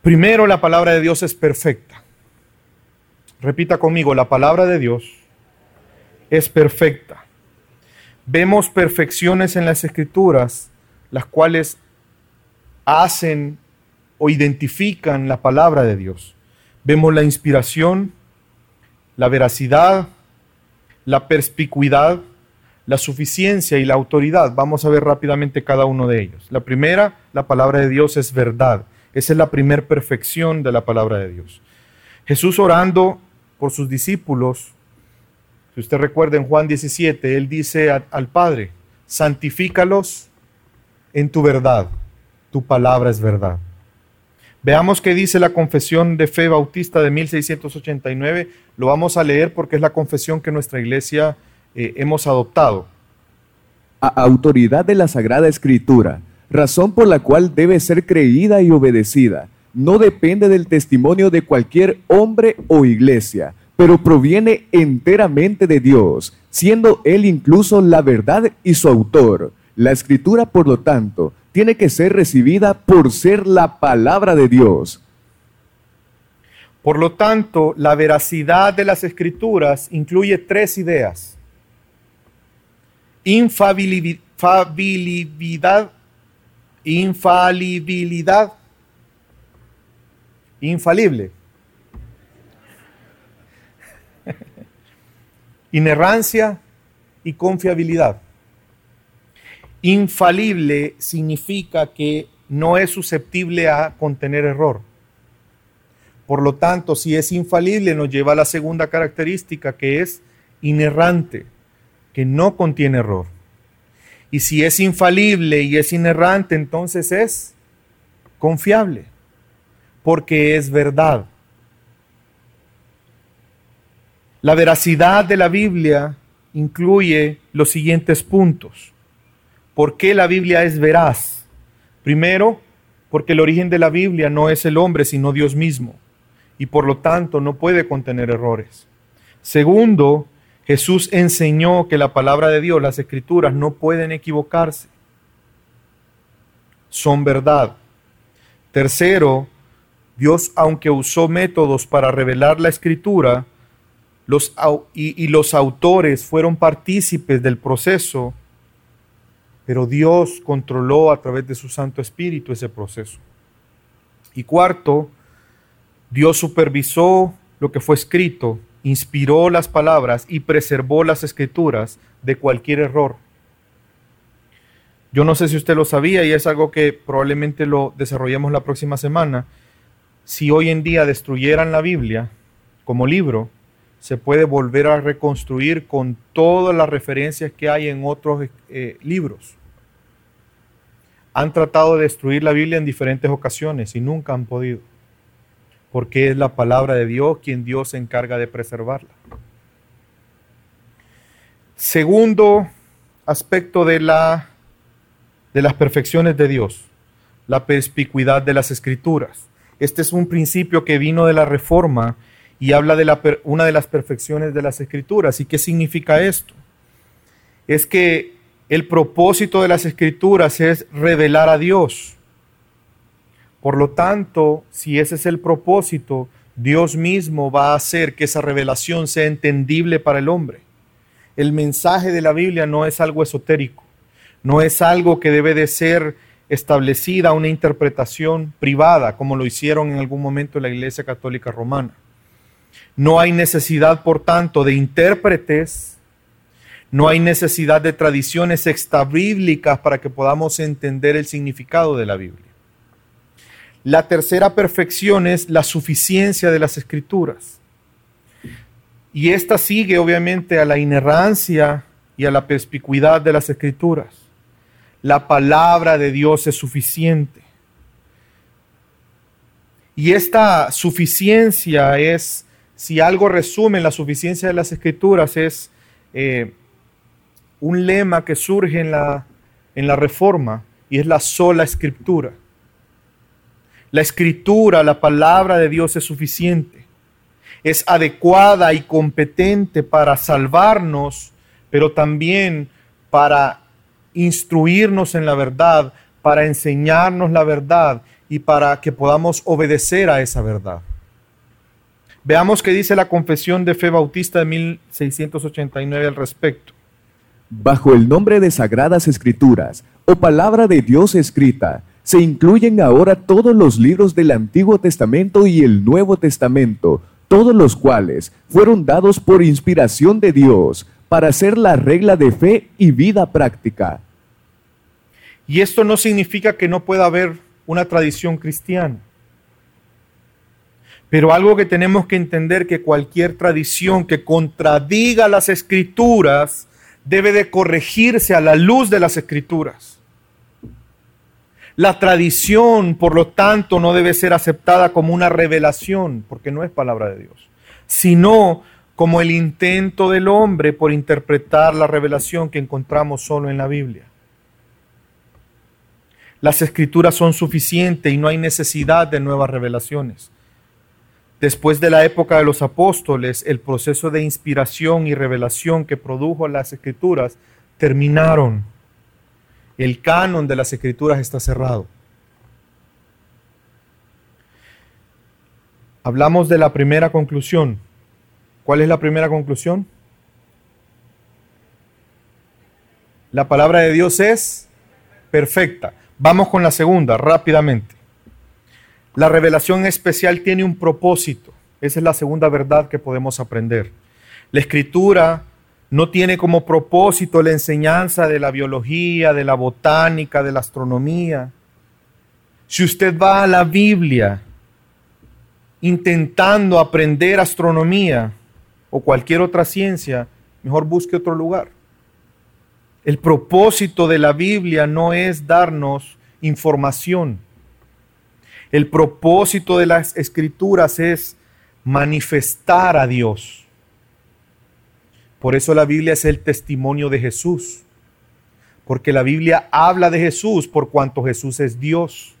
Primero, la palabra de Dios es perfecta. Repita conmigo, la palabra de Dios es perfecta. Vemos perfecciones en las escrituras, las cuales hacen o identifican la palabra de Dios. Vemos la inspiración, la veracidad, la perspicuidad, la suficiencia y la autoridad. Vamos a ver rápidamente cada uno de ellos. La primera, la palabra de Dios es verdad. Esa es la primera perfección de la palabra de Dios. Jesús orando por sus discípulos. Si usted recuerda en Juan 17, él dice al Padre, santifícalos en tu verdad, tu palabra es verdad. Veamos qué dice la confesión de fe bautista de 1689. Lo vamos a leer porque es la confesión que nuestra iglesia eh, hemos adoptado. A autoridad de la Sagrada Escritura, razón por la cual debe ser creída y obedecida no depende del testimonio de cualquier hombre o iglesia, pero proviene enteramente de Dios, siendo Él incluso la verdad y su autor. La escritura, por lo tanto, tiene que ser recibida por ser la palabra de Dios. Por lo tanto, la veracidad de las escrituras incluye tres ideas. Infalibilidad, infalibilidad, infalible. Inerrancia y confiabilidad. Infalible significa que no es susceptible a contener error. Por lo tanto, si es infalible, nos lleva a la segunda característica que es inerrante, que no contiene error. Y si es infalible y es inerrante, entonces es confiable porque es verdad. La veracidad de la Biblia incluye los siguientes puntos. ¿Por qué la Biblia es veraz? Primero, porque el origen de la Biblia no es el hombre, sino Dios mismo, y por lo tanto no puede contener errores. Segundo, Jesús enseñó que la palabra de Dios, las escrituras, no pueden equivocarse. Son verdad. Tercero, Dios, aunque usó métodos para revelar la escritura, los, y, y los autores fueron partícipes del proceso, pero Dios controló a través de su Santo Espíritu ese proceso. Y cuarto, Dios supervisó lo que fue escrito, inspiró las palabras y preservó las escrituras de cualquier error. Yo no sé si usted lo sabía y es algo que probablemente lo desarrollemos la próxima semana. Si hoy en día destruyeran la Biblia como libro, se puede volver a reconstruir con todas las referencias que hay en otros eh, libros. Han tratado de destruir la Biblia en diferentes ocasiones y nunca han podido, porque es la palabra de Dios quien Dios se encarga de preservarla. Segundo aspecto de, la, de las perfecciones de Dios, la perspicuidad de las escrituras. Este es un principio que vino de la reforma y habla de una de las perfecciones de las escrituras. ¿Y qué significa esto? Es que el propósito de las escrituras es revelar a Dios. Por lo tanto, si ese es el propósito, Dios mismo va a hacer que esa revelación sea entendible para el hombre. El mensaje de la Biblia no es algo esotérico, no es algo que debe de ser establecida una interpretación privada, como lo hicieron en algún momento en la Iglesia Católica Romana. No hay necesidad, por tanto, de intérpretes, no hay necesidad de tradiciones extrabíblicas para que podamos entender el significado de la Biblia. La tercera perfección es la suficiencia de las escrituras. Y esta sigue obviamente a la inerrancia y a la perspicuidad de las escrituras. La palabra de Dios es suficiente. Y esta suficiencia es si algo resume la suficiencia de las escrituras es eh, un lema que surge en la, en la reforma y es la sola escritura. La escritura, la palabra de Dios es suficiente. Es adecuada y competente para salvarnos, pero también para instruirnos en la verdad, para enseñarnos la verdad y para que podamos obedecer a esa verdad. Veamos qué dice la Confesión de Fe Bautista de 1689 al respecto. Bajo el nombre de Sagradas Escrituras o palabra de Dios escrita, se incluyen ahora todos los libros del Antiguo Testamento y el Nuevo Testamento, todos los cuales fueron dados por inspiración de Dios para ser la regla de fe y vida práctica. Y esto no significa que no pueda haber una tradición cristiana. Pero algo que tenemos que entender que cualquier tradición que contradiga las escrituras debe de corregirse a la luz de las escrituras. La tradición, por lo tanto, no debe ser aceptada como una revelación, porque no es palabra de Dios, sino como el intento del hombre por interpretar la revelación que encontramos solo en la Biblia. Las escrituras son suficientes y no hay necesidad de nuevas revelaciones. Después de la época de los apóstoles, el proceso de inspiración y revelación que produjo las escrituras terminaron. El canon de las escrituras está cerrado. Hablamos de la primera conclusión. ¿Cuál es la primera conclusión? La palabra de Dios es perfecta. Vamos con la segunda, rápidamente. La revelación especial tiene un propósito. Esa es la segunda verdad que podemos aprender. La escritura no tiene como propósito la enseñanza de la biología, de la botánica, de la astronomía. Si usted va a la Biblia intentando aprender astronomía o cualquier otra ciencia, mejor busque otro lugar. El propósito de la Biblia no es darnos información. El propósito de las escrituras es manifestar a Dios. Por eso la Biblia es el testimonio de Jesús. Porque la Biblia habla de Jesús por cuanto Jesús es Dios.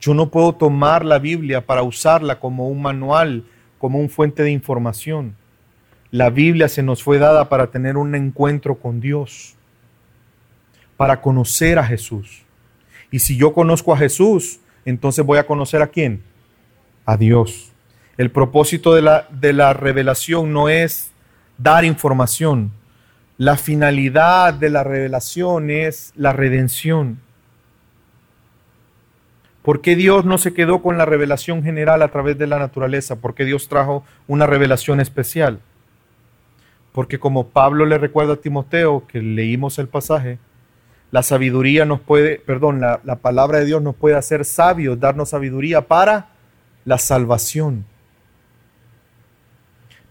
Yo no puedo tomar la Biblia para usarla como un manual, como un fuente de información. La Biblia se nos fue dada para tener un encuentro con Dios, para conocer a Jesús. Y si yo conozco a Jesús, entonces voy a conocer a quién? A Dios. El propósito de la, de la revelación no es dar información. La finalidad de la revelación es la redención. ¿Por qué Dios no se quedó con la revelación general a través de la naturaleza? ¿Por qué Dios trajo una revelación especial? Porque como Pablo le recuerda a Timoteo, que leímos el pasaje, la sabiduría nos puede, perdón, la, la palabra de Dios nos puede hacer sabios, darnos sabiduría para la salvación.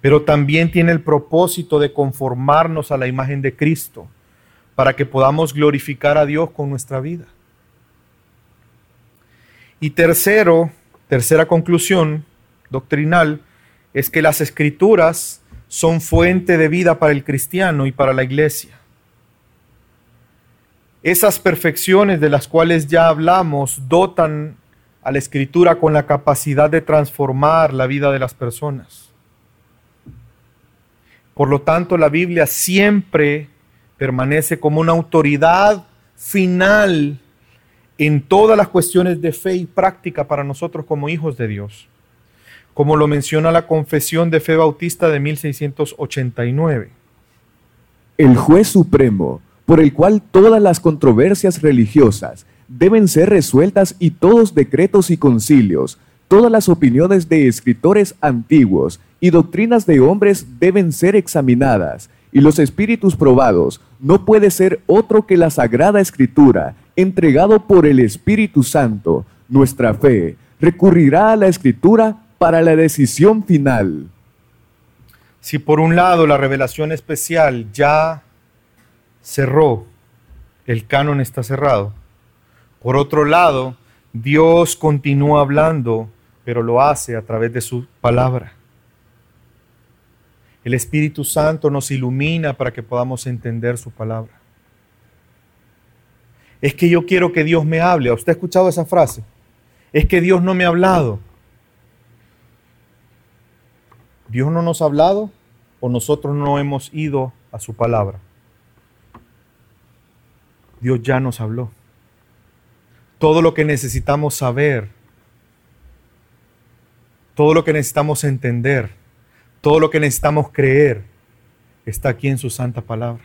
Pero también tiene el propósito de conformarnos a la imagen de Cristo, para que podamos glorificar a Dios con nuestra vida. Y tercero, tercera conclusión doctrinal, es que las escrituras son fuente de vida para el cristiano y para la iglesia. Esas perfecciones de las cuales ya hablamos dotan a la escritura con la capacidad de transformar la vida de las personas. Por lo tanto, la Biblia siempre permanece como una autoridad final en todas las cuestiones de fe y práctica para nosotros como hijos de Dios, como lo menciona la Confesión de Fe Bautista de 1689. El juez supremo, por el cual todas las controversias religiosas deben ser resueltas y todos decretos y concilios, todas las opiniones de escritores antiguos y doctrinas de hombres deben ser examinadas, y los espíritus probados no puede ser otro que la Sagrada Escritura, entregado por el Espíritu Santo, nuestra fe, recurrirá a la Escritura para la decisión final. Si por un lado la revelación especial ya cerró, el canon está cerrado. Por otro lado, Dios continúa hablando, pero lo hace a través de su palabra. El Espíritu Santo nos ilumina para que podamos entender su palabra. Es que yo quiero que Dios me hable. ¿Usted ha escuchado esa frase? Es que Dios no me ha hablado. ¿Dios no nos ha hablado o nosotros no hemos ido a su palabra? Dios ya nos habló. Todo lo que necesitamos saber, todo lo que necesitamos entender, todo lo que necesitamos creer está aquí en su santa palabra.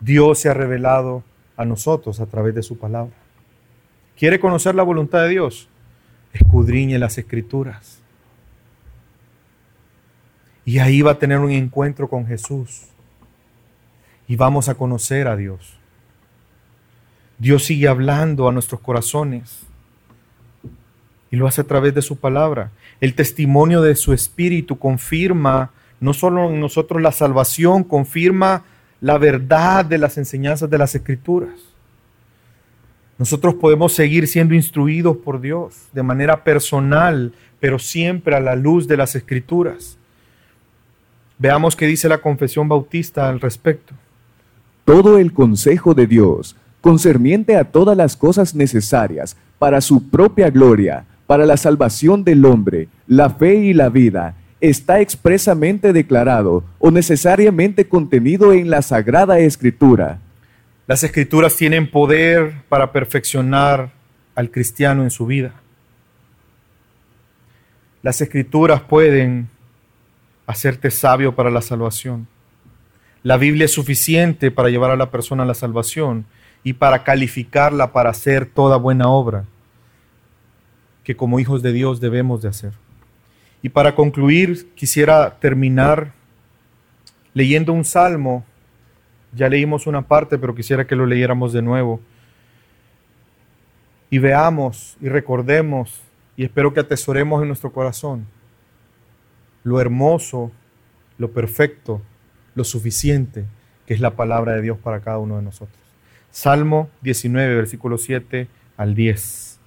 Dios se ha revelado a nosotros a través de su palabra. ¿Quiere conocer la voluntad de Dios? Escudriñe las escrituras. Y ahí va a tener un encuentro con Jesús. Y vamos a conocer a Dios. Dios sigue hablando a nuestros corazones. Y lo hace a través de su palabra. El testimonio de su espíritu confirma no solo en nosotros la salvación, confirma la verdad de las enseñanzas de las escrituras. Nosotros podemos seguir siendo instruidos por Dios de manera personal, pero siempre a la luz de las escrituras. Veamos qué dice la confesión bautista al respecto. Todo el consejo de Dios, concerniente a todas las cosas necesarias para su propia gloria, para la salvación del hombre, la fe y la vida, está expresamente declarado o necesariamente contenido en la Sagrada Escritura. Las escrituras tienen poder para perfeccionar al cristiano en su vida. Las escrituras pueden hacerte sabio para la salvación. La Biblia es suficiente para llevar a la persona a la salvación y para calificarla para hacer toda buena obra que como hijos de Dios debemos de hacer. Y para concluir, quisiera terminar leyendo un salmo. Ya leímos una parte, pero quisiera que lo leyéramos de nuevo. Y veamos y recordemos, y espero que atesoremos en nuestro corazón, lo hermoso, lo perfecto, lo suficiente que es la palabra de Dios para cada uno de nosotros. Salmo 19, versículo 7 al 10.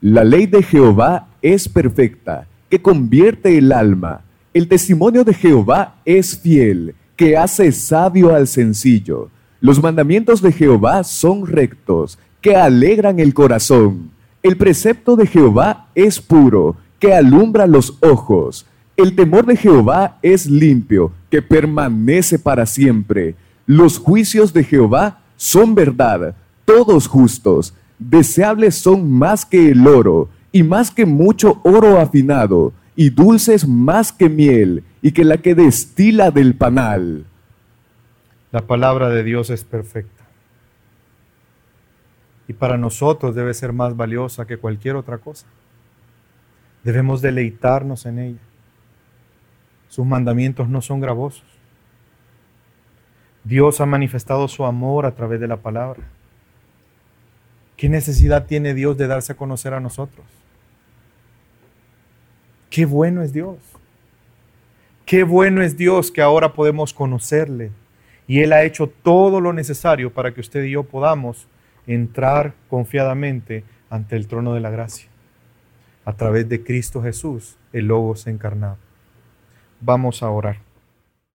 La ley de Jehová es perfecta que convierte el alma. El testimonio de Jehová es fiel, que hace sabio al sencillo. Los mandamientos de Jehová son rectos, que alegran el corazón. El precepto de Jehová es puro, que alumbra los ojos. El temor de Jehová es limpio, que permanece para siempre. Los juicios de Jehová son verdad, todos justos. Deseables son más que el oro, y más que mucho oro afinado, y dulces más que miel, y que la que destila del panal. La palabra de Dios es perfecta. Y para nosotros debe ser más valiosa que cualquier otra cosa. Debemos deleitarnos en ella. Sus mandamientos no son gravosos. Dios ha manifestado su amor a través de la palabra. ¿Qué necesidad tiene Dios de darse a conocer a nosotros? Qué bueno es Dios. Qué bueno es Dios que ahora podemos conocerle. Y Él ha hecho todo lo necesario para que usted y yo podamos entrar confiadamente ante el trono de la gracia. A través de Cristo Jesús, el Logos encarnado. Vamos a orar.